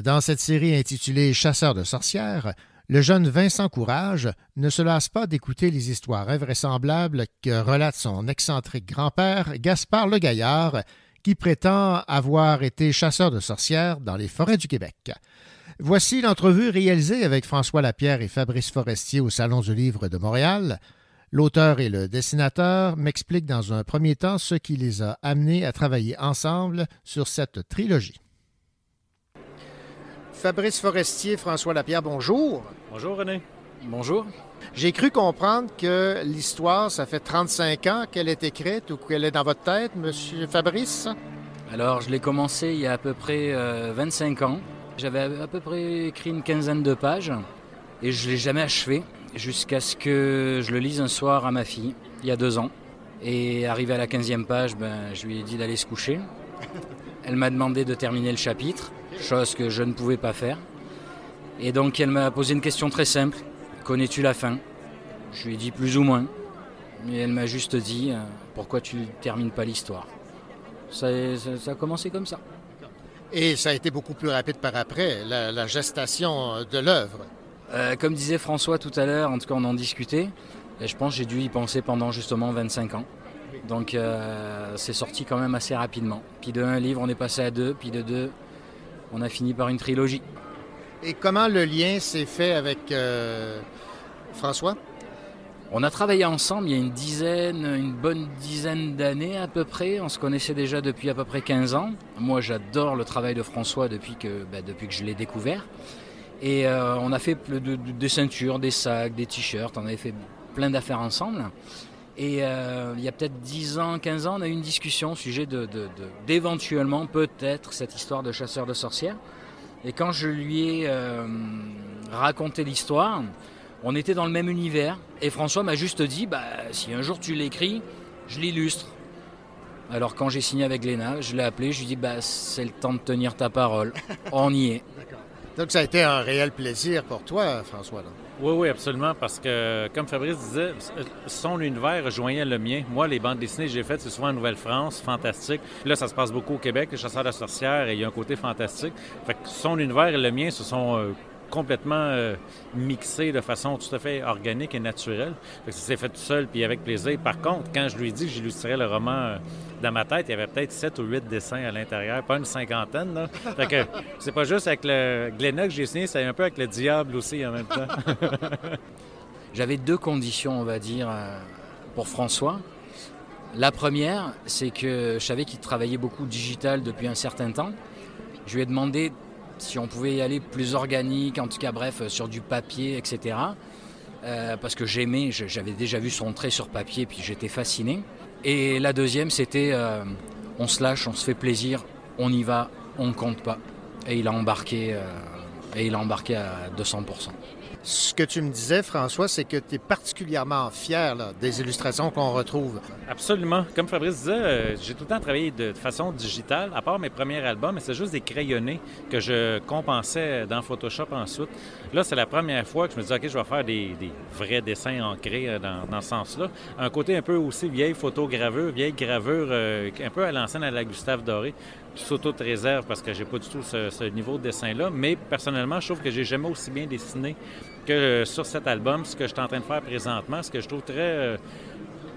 Dans cette série intitulée Chasseurs de sorcières, le jeune Vincent Courage ne se lasse pas d'écouter les histoires invraisemblables que relate son excentrique grand-père Gaspard Le Gaillard, qui prétend avoir été chasseur de sorcières dans les forêts du Québec. Voici l'entrevue réalisée avec François Lapierre et Fabrice Forestier au Salon du Livre de Montréal. L'auteur et le dessinateur m'expliquent dans un premier temps ce qui les a amenés à travailler ensemble sur cette trilogie. Fabrice Forestier, François Lapierre, bonjour. Bonjour René. Bonjour. J'ai cru comprendre que l'histoire, ça fait 35 ans qu'elle est écrite ou qu'elle est dans votre tête, monsieur Fabrice? Alors, je l'ai commencé il y a à peu près 25 ans. J'avais à peu près écrit une quinzaine de pages et je ne l'ai jamais achevé jusqu'à ce que je le lise un soir à ma fille, il y a deux ans. Et arrivé à la quinzième page, ben, je lui ai dit d'aller se coucher. Elle m'a demandé de terminer le chapitre, chose que je ne pouvais pas faire. Et donc elle m'a posé une question très simple. Connais-tu la fin? Je lui ai dit plus ou moins. Et elle m'a juste dit, pourquoi tu ne termines pas l'histoire? Ça a commencé comme ça. Et ça a été beaucoup plus rapide par après, la, la gestation de l'œuvre. Euh, comme disait François tout à l'heure, en tout cas on en discutait, et je pense que j'ai dû y penser pendant justement 25 ans. Donc euh, c'est sorti quand même assez rapidement. Puis de un livre on est passé à deux, puis de deux on a fini par une trilogie. Et comment le lien s'est fait avec euh, François? On a travaillé ensemble il y a une dizaine, une bonne dizaine d'années à peu près. On se connaissait déjà depuis à peu près 15 ans. Moi, j'adore le travail de François depuis que, bah, depuis que je l'ai découvert. Et euh, on a fait de, de, des ceintures, des sacs, des t-shirts. On avait fait plein d'affaires ensemble. Et euh, il y a peut-être 10 ans, 15 ans, on a eu une discussion au sujet de, d'éventuellement, peut-être, cette histoire de chasseur de sorcières. Et quand je lui ai euh, raconté l'histoire, on était dans le même univers. Et François m'a juste dit, bah, si un jour tu l'écris, je l'illustre. Alors quand j'ai signé avec Léna, je l'ai appelé, je lui ai dit, bah, c'est le temps de tenir ta parole. On y est. Donc ça a été un réel plaisir pour toi, François. Là. Oui, oui, absolument, parce que, comme Fabrice disait, son univers rejoignait le mien. Moi, les bandes dessinées que j'ai faites, c'est souvent en Nouvelle-France, fantastique. Puis là, ça se passe beaucoup au Québec, les chasseurs de sorcières, et il y a un côté fantastique. Fait que son univers et le mien se sont euh, complètement euh, mixé de façon tout à fait organique et naturelle. Fait que ça s'est fait tout seul puis avec plaisir. Par contre, quand je lui dit que j'illustrais le roman euh, dans ma tête, il y avait peut-être sept ou huit dessins à l'intérieur, pas une cinquantaine. Là. C'est pas juste avec le Glénat que j'ai signé, c'est un peu avec le diable aussi en même temps. J'avais deux conditions, on va dire, euh, pour François. La première, c'est que je savais qu'il travaillait beaucoup digital depuis un certain temps. Je lui ai demandé si on pouvait y aller plus organique, en tout cas bref, sur du papier, etc. Euh, parce que j'aimais, j'avais déjà vu son trait sur papier, puis j'étais fasciné. Et la deuxième, c'était euh, on se lâche, on se fait plaisir, on y va, on compte pas. Et il a embarqué, euh, et il a embarqué à 200%. Ce que tu me disais, François, c'est que tu es particulièrement fier des illustrations qu'on retrouve. Absolument. Comme Fabrice disait, euh, j'ai tout le temps travaillé de, façon digitale, à part mes premiers albums, mais c'est juste des crayonnés que je compensais dans Photoshop ensuite. Là, c'est la première fois que je me dis, OK, je vais faire des, vrais dessins ancrés dans, dans ce sens-là. Un côté un peu aussi vieille photogravure, vieille gravure, euh, un peu à l'ancienne à la Gustave Doré s'auto réserve parce que j'ai pas du tout ce, niveau de dessin-là. Mais personnellement, je trouve que j'ai jamais aussi bien dessiné que euh, sur cet album, ce que je suis en train de faire présentement, ce que je trouve très euh,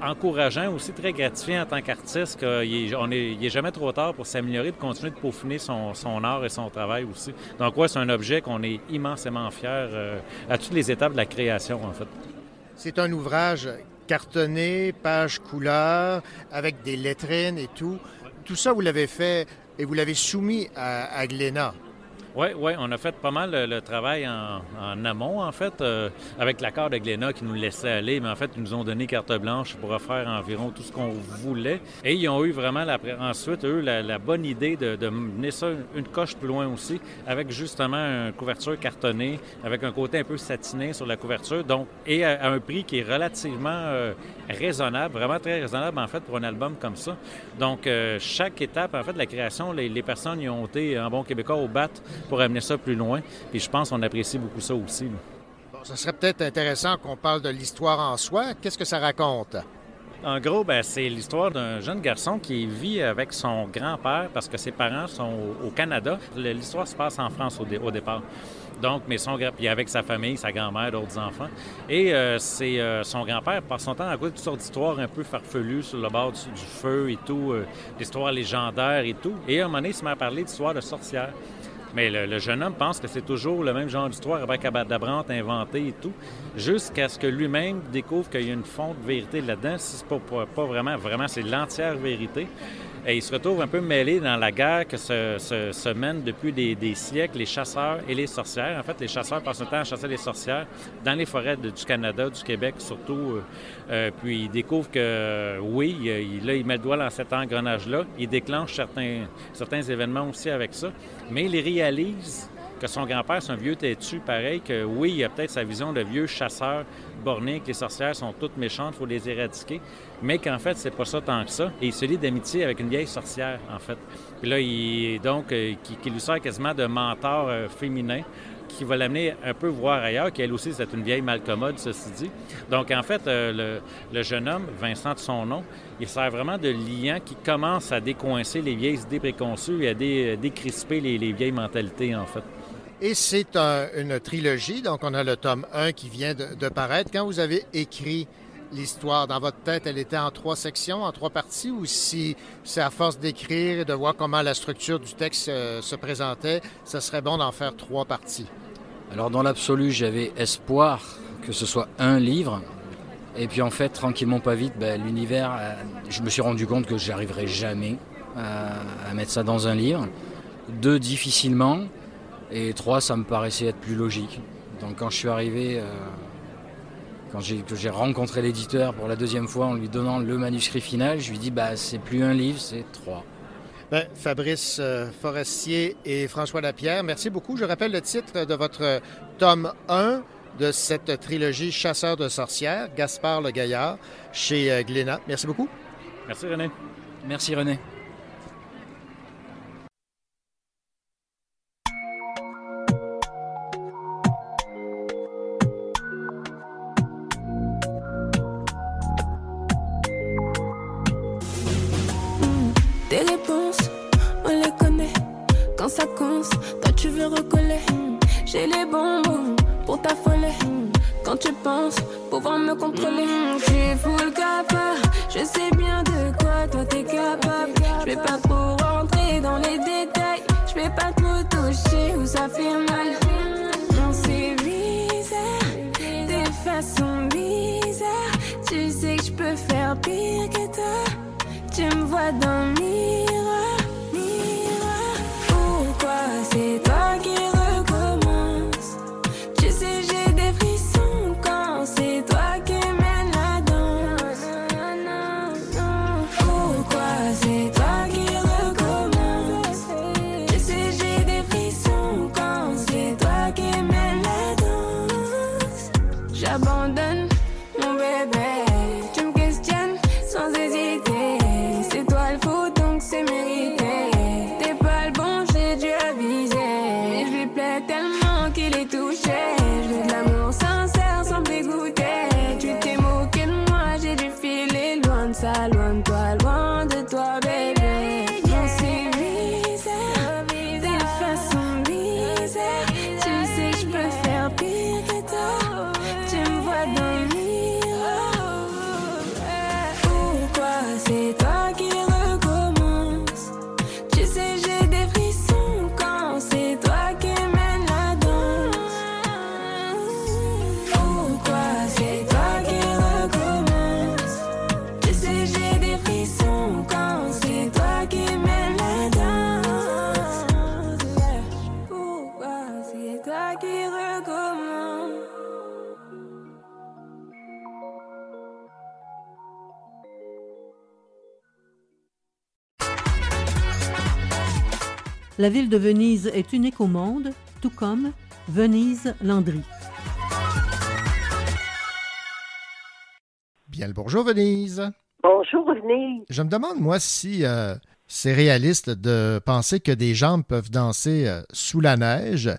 encourageant, aussi très gratifiant en tant qu'artiste, qu'il n'est jamais trop tard pour s'améliorer, de continuer de peaufiner son, son, art et son travail aussi. Donc, ouais, c'est un objet qu'on est immensément fier euh, à toutes les étapes de la création, en fait. C'est un ouvrage cartonné, page couleur, avec des lettrines et tout. Tout ça, vous l'avez fait et vous l'avez soumis à, à. Oui, oui, on a fait pas mal le, travail en, amont, en fait, euh, avec l'accord de Glénat qui nous laissait aller, mais en fait, ils nous ont donné carte blanche pour refaire environ tout ce qu'on voulait. Et ils ont eu vraiment, la, ensuite, eux, la, bonne idée de, mener ça une coche plus loin aussi, avec justement une couverture cartonnée, avec un côté un peu satiné sur la couverture, donc, et à, un prix qui est relativement euh, raisonnable, vraiment très raisonnable, en fait, pour un album comme ça. Donc, euh, chaque étape, en fait, de la création, les, les personnes y ont été, en bon québécois, au bat pour amener ça plus loin. Puis je pense qu'on apprécie beaucoup ça aussi. Bon, ça serait peut-être intéressant qu'on parle de l'histoire en soi. Qu'est-ce que ça raconte? En gros, ben, c'est l'histoire d'un jeune garçon qui vit avec son grand-père parce que ses parents sont au Canada. L'histoire se passe en France au, au départ. Donc, mais son puis avec sa famille, sa grand-mère, d'autres enfants. Et euh, c'est euh, son grand-père passe son temps à de toutes sortes d'histoires un peu farfelues sur le bord du, feu et tout, euh, d'histoires légendaires et tout. Et à un moment donné, il se met à parler d'histoires de sorcières. Mais le, jeune homme pense que c'est toujours le même genre d'histoire avec Abadabrante inventée et tout, jusqu'à ce que lui-même découvre qu'il y a une fonte de vérité là-dedans. Si c'est pas, pas, vraiment, vraiment, c'est l'entière vérité. Et il se retrouve un peu mêlé dans la guerre que se, se, mènent depuis des, siècles les chasseurs et les sorcières. En fait, les chasseurs passent le temps à chasser les sorcières dans les forêts du Canada, du Québec surtout. Euh, euh, puis il découvre que, oui, là, il met le doigt dans cet engrenage-là. Il déclenche certains, événements aussi avec ça. Mais il réalise que son grand-père, c'est un vieux têtu, pareil, que oui, il a peut-être sa vision de vieux chasseur que les sorcières sont toutes méchantes, il faut les éradiquer, mais qu'en fait, c'est pas ça tant que ça. Et il se lie d'amitié avec une vieille sorcière, en fait. Puis là, il, donc, euh, qui, lui sert quasiment de mentor euh, féminin qui va l'amener un peu voir ailleurs, qu'elle aussi, c'est une vieille malcommode, ceci dit. Donc, en fait, euh, le, jeune homme, Vincent de son nom, il sert vraiment de liant qui commence à décoincer les vieilles idées préconçues et à décrisper les, les vieilles mentalités, en fait. Et c'est une trilogie, donc on a le tome 1 qui vient de, paraître. Quand vous avez écrit l'histoire dans votre tête, elle était en trois sections, en trois parties, ou si c'est à force d'écrire et de voir comment la structure du texte euh, se présentait, ça serait bon d'en faire trois parties? Alors dans l'absolu, j'avais espoir que ce soit un livre. Et puis en fait, tranquillement, pas vite, ben, l'univers, euh, je me suis rendu compte que j'arriverais jamais à mettre ça dans un livre. Deux, difficilement. Et trois, ça me paraissait être plus logique. Donc quand je suis arrivé, euh, quand j'ai rencontré l'éditeur pour la deuxième fois en lui donnant le manuscrit final, je lui dis bah c'est plus un livre, c'est trois. Ben, Fabrice euh, Forestier et François Lapierre, merci beaucoup. Je rappelle le titre de votre tome 1 de cette trilogie Chasseur de sorcières, Gaspard le Gaillard, chez euh, Glénat. Merci beaucoup. Merci René. Merci René. J'ai les bonbons pour t'affoler. Quand tu penses pouvoir me contrôler, tu fous le capa. Je sais bien de quoi toi t'es capable. Je vais pas trop rentrer dans les détails. Je vais pas trop toucher où ça fait mal. Non, c'est bizarre, des façons bizarres. Tu sais que je peux faire pire que toi. Tu me vois dans le miroir, miroir. Pourquoi c'est toi qui La ville de Venise est unique au monde, tout comme Venise Landry. Bien le bonjour, Venise. Bonjour, Venise. Je me demande, moi, si euh, c'est réaliste de penser que des jambes peuvent danser euh, sous la neige.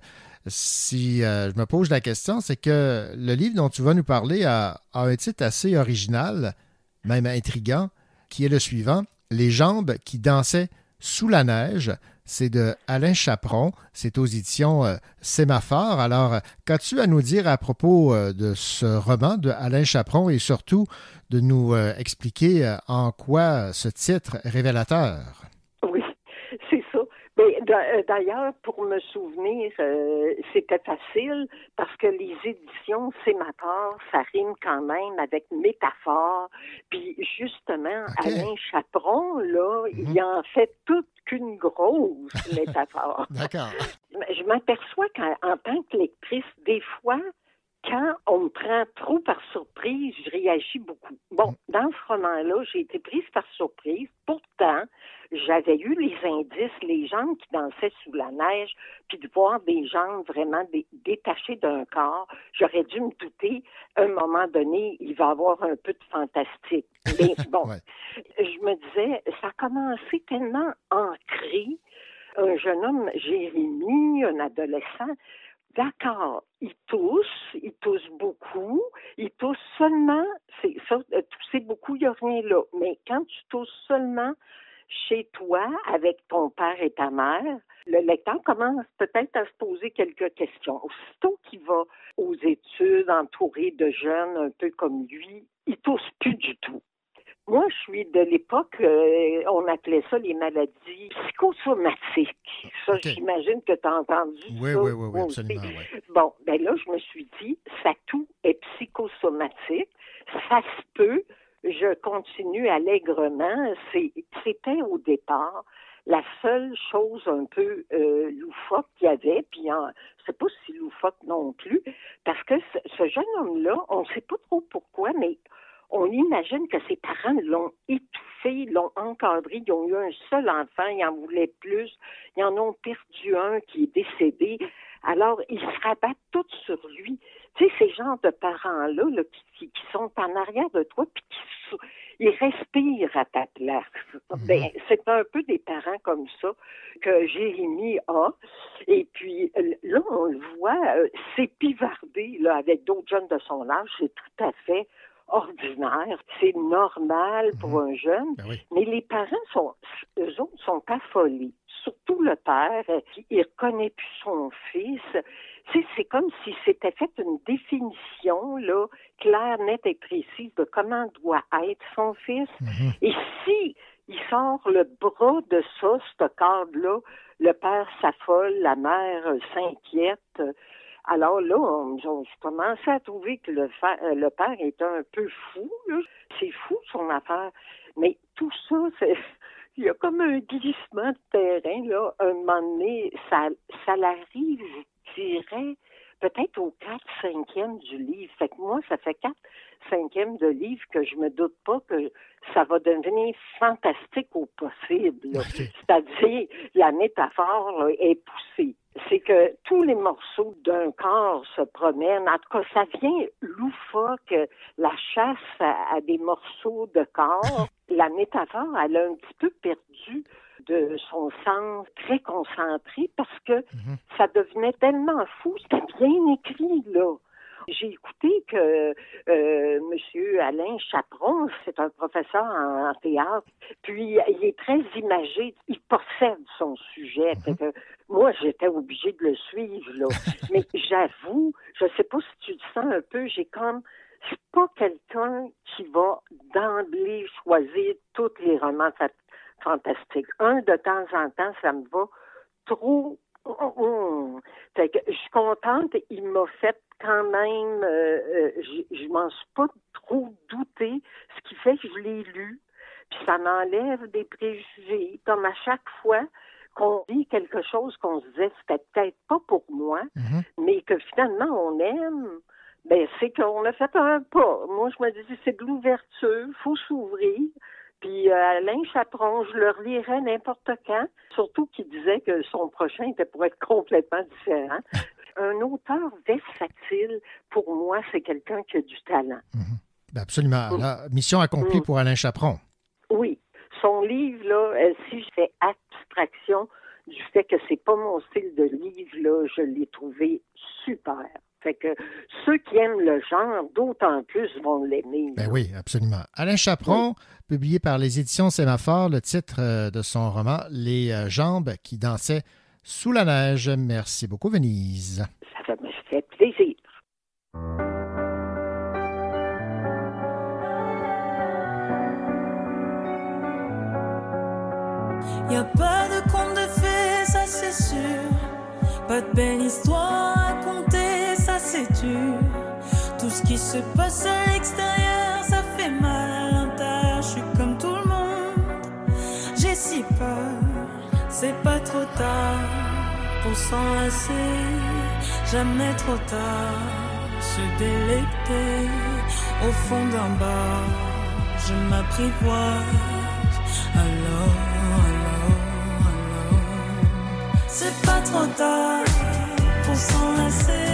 Si euh, je me pose la question, c'est que le livre dont tu vas nous parler a, a un titre assez original, même intriguant, qui est le suivant Les jambes qui dansaient sous la neige. C'est de Alain Chaperon. C'est aux éditions euh, Sémaphore. Alors, euh, qu'as-tu à nous dire à propos euh, de ce roman de Alain Chaperon et surtout de nous expliquer en quoi ce titre est révélateur? Oui, c'est ça. Mais d'a- euh, d'ailleurs, pour me souvenir, euh, c'était facile parce que les éditions Sémator, ça rime quand même avec métaphore. Puis justement, Alain Chaperon, là, il en fait toute qu'une grosse métaphore. D'accord. Je m'aperçois qu'en en tant que lectrice, des fois, quand on me prend trop par surprise, je réagis beaucoup. Bon, dans ce roman-là, j'ai été prise par surprise. Pourtant, j'avais eu les indices, les jambes qui dansaient sous la neige, puis de voir des jambes vraiment dé- détachées d'un corps. J'aurais dû me douter, à un moment donné, il va y avoir un peu de fantastique. Mais bon, je me disais, ça a commencé tellement ancré. Un jeune homme, Jérémy, un adolescent, D'accord, il tousse, il tousse beaucoup, il tousse seulement, c'est ça, euh, tousser beaucoup, il n'y a rien là. Mais quand tu tousses seulement chez toi, avec ton père et ta mère, le lecteur commence peut-être à se poser quelques questions. Aussitôt qu'il va aux études, entouré de jeunes un peu comme lui, il tousse plus du tout. Moi, je suis de l'époque, euh, on appelait ça les maladies psychosomatiques. Ça, j'imagine que tu as entendu Oui, ça. oui, oui, oui, absolument. Bon, ben là, je me suis dit, ça tout est psychosomatique. Ça se peut. Je continue allègrement. C'est- C'était au départ la seule chose un peu euh, loufoque qu'il y avait, puis en- c'est pas si loufoque non plus, parce que ce, ce jeune homme-là, on ne sait pas trop pourquoi, mais on imagine que ses parents l'ont étouffé, l'ont encadré, ils ont eu un seul enfant, ils en voulaient plus, ils en ont perdu un qui est décédé. Alors, ils se rabattent tous sur lui. Tu sais, ces genres de parents-là là, qui, sont en arrière de toi, puis qui ils respirent à ta place. Ben, c'est un peu des parents comme ça que Jérémy a. Et puis, là, on le voit euh, s'épivarder là, avec d'autres jeunes de son âge. C'est tout à fait ordinaire. C'est normal pour un jeune. Mais les parents sont, eux autres, sont affolés. Surtout le père, euh, qui il reconnaît plus son fils. Tu sais, c'est comme si c'était fait une définition, là, claire, nette et précise de comment doit être son fils. Et si il sort le bras de ça, ce cadre-là, le père s'affole, la mère euh, s'inquiète. Alors là, on, on- je commençais à trouver que le, euh, le père était un peu fou. C'est fou son affaire. Mais tout ça, c'est il y a comme un glissement de terrain, là. Un moment donné, ça, ça l'arrive, je dirais, peut-être au 4 5e du livre. Fait que moi, ça fait 4 5e de livre que je me doute pas que ça va devenir fantastique au possible. C'est-à-dire, la métaphore là, est poussée. C'est que tous les morceaux d'un corps se promènent. En tout cas, ça vient loufoque, la chasse à, à des morceaux de corps. La métaphore, elle a un petit peu perdu de son sens très concentré parce que ça devenait tellement fou. C'était bien écrit, là. J'ai écouté que euh, Monsieur Alain Chaperon, c'est un professeur en, en théâtre, puis il est très imagé, il possède son sujet. Fait que moi, j'étais obligée de le suivre, là. Mais j'avoue, je sais pas si tu le sens un peu, j'ai comme c'est pas quelqu'un qui va d'emblée choisir tous les romans fa- fantastiques. Un de temps en temps, ça me va trop. Hum. Fait que je suis contente. Il m'a fait quand même. euh, euh, je, je m'en suis pas trop douté, ce qui fait que je l'ai lu. Puis ça m'enlève des préjugés. Comme à chaque fois qu'on lit quelque chose qu'on se disait c'était peut-être pas pour moi, mais que finalement on aime, ben c'est qu'on a fait un pas. Moi, je me disais, c'est de l'ouverture, faut s'ouvrir. Puis euh, Alain Chaperon, je le relirais n'importe quand, surtout qu'il disait que son prochain était pour être complètement différent. Un auteur versatile, pour moi, c'est quelqu'un qui a du talent. Ben, absolument. La mission accomplie pour Alain Chaperon. Oui. Son livre, là, euh, si je fais abstraction du fait que c'est pas mon style de livre, là, je l'ai trouvé super. Fait que ceux qui aiment le genre, d'autant plus vont l'aimer. Ben oui, absolument. Alain Chaperon, publié par les éditions Sémaphore, le titre euh, de son roman Les euh, jambes qui dansaient sous la neige. Merci beaucoup, Venise. Ça me fait plaisir. Y a pas de conte de fées, ça c'est sûr. Pas de belle histoire Tout ce qui se passe à l'extérieur, ça fait mal à l'intérieur. Je suis comme tout le monde, j'ai si peur. C'est pas trop tard pour s'enlacer, jamais trop tard. Se délecter au fond d'un bar, je m'apprivoise. Alors, alors, alors. C'est pas trop tard pour s'enlacer,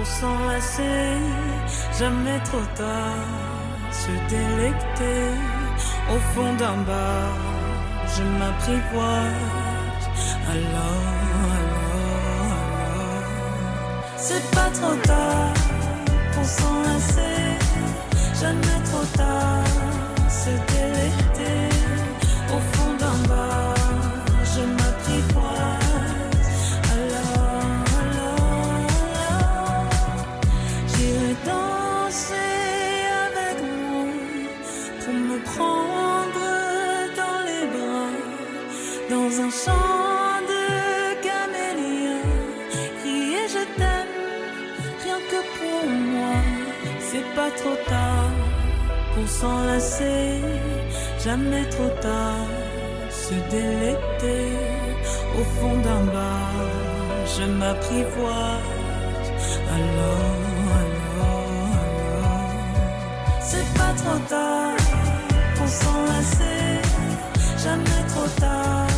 pour s'enlacer, jamais trop tard. Se délecter au fond d'un bar, je m'apprivoise. Alors, alors, alors. C'est pas trop tard pour s'enlacer, jamais trop tard. Se délecter au fond d'un bar, s'enlacer, jamais trop tard, se délecter au fond d'un bar, je m'apprivoise. Alors, alors, alors, c'est pas trop tard pour s'enlacer, jamais trop tard,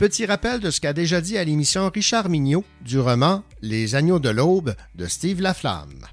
Petit rappel de ce qu'a déjà dit à l'émission Richard Mignot du roman Les Agneaux de l'Aube de Steve Laflamme.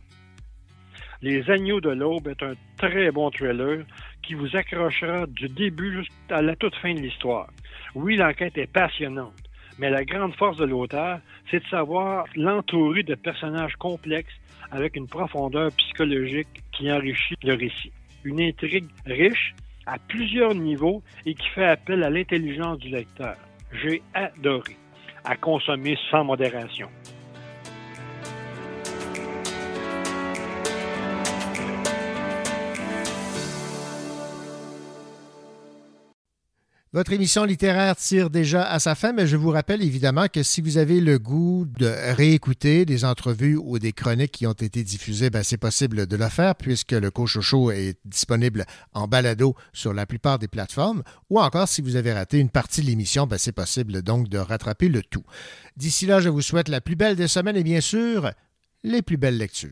Les Agneaux de l'Aube est un très bon thriller qui vous accrochera du début jusqu'à la toute fin de l'histoire. Oui, l'enquête est passionnante, mais la grande force de l'auteur, c'est de savoir l'entourer de personnages complexes avec une profondeur psychologique qui enrichit le récit. Une intrigue riche à plusieurs niveaux et qui fait appel à l'intelligence du lecteur. J'ai adoré. À consommer sans modération. Votre émission littéraire tire déjà à sa fin, mais je vous rappelle évidemment que si vous avez le goût de réécouter des entrevues ou des chroniques qui ont été diffusées, ben c'est possible de le faire puisque le Cochocho est disponible en balado sur la plupart des plateformes. Ou encore, si vous avez raté une partie de l'émission, ben c'est possible donc de rattraper le tout. D'ici là, je vous souhaite la plus belle des semaines et bien sûr, les plus belles lectures.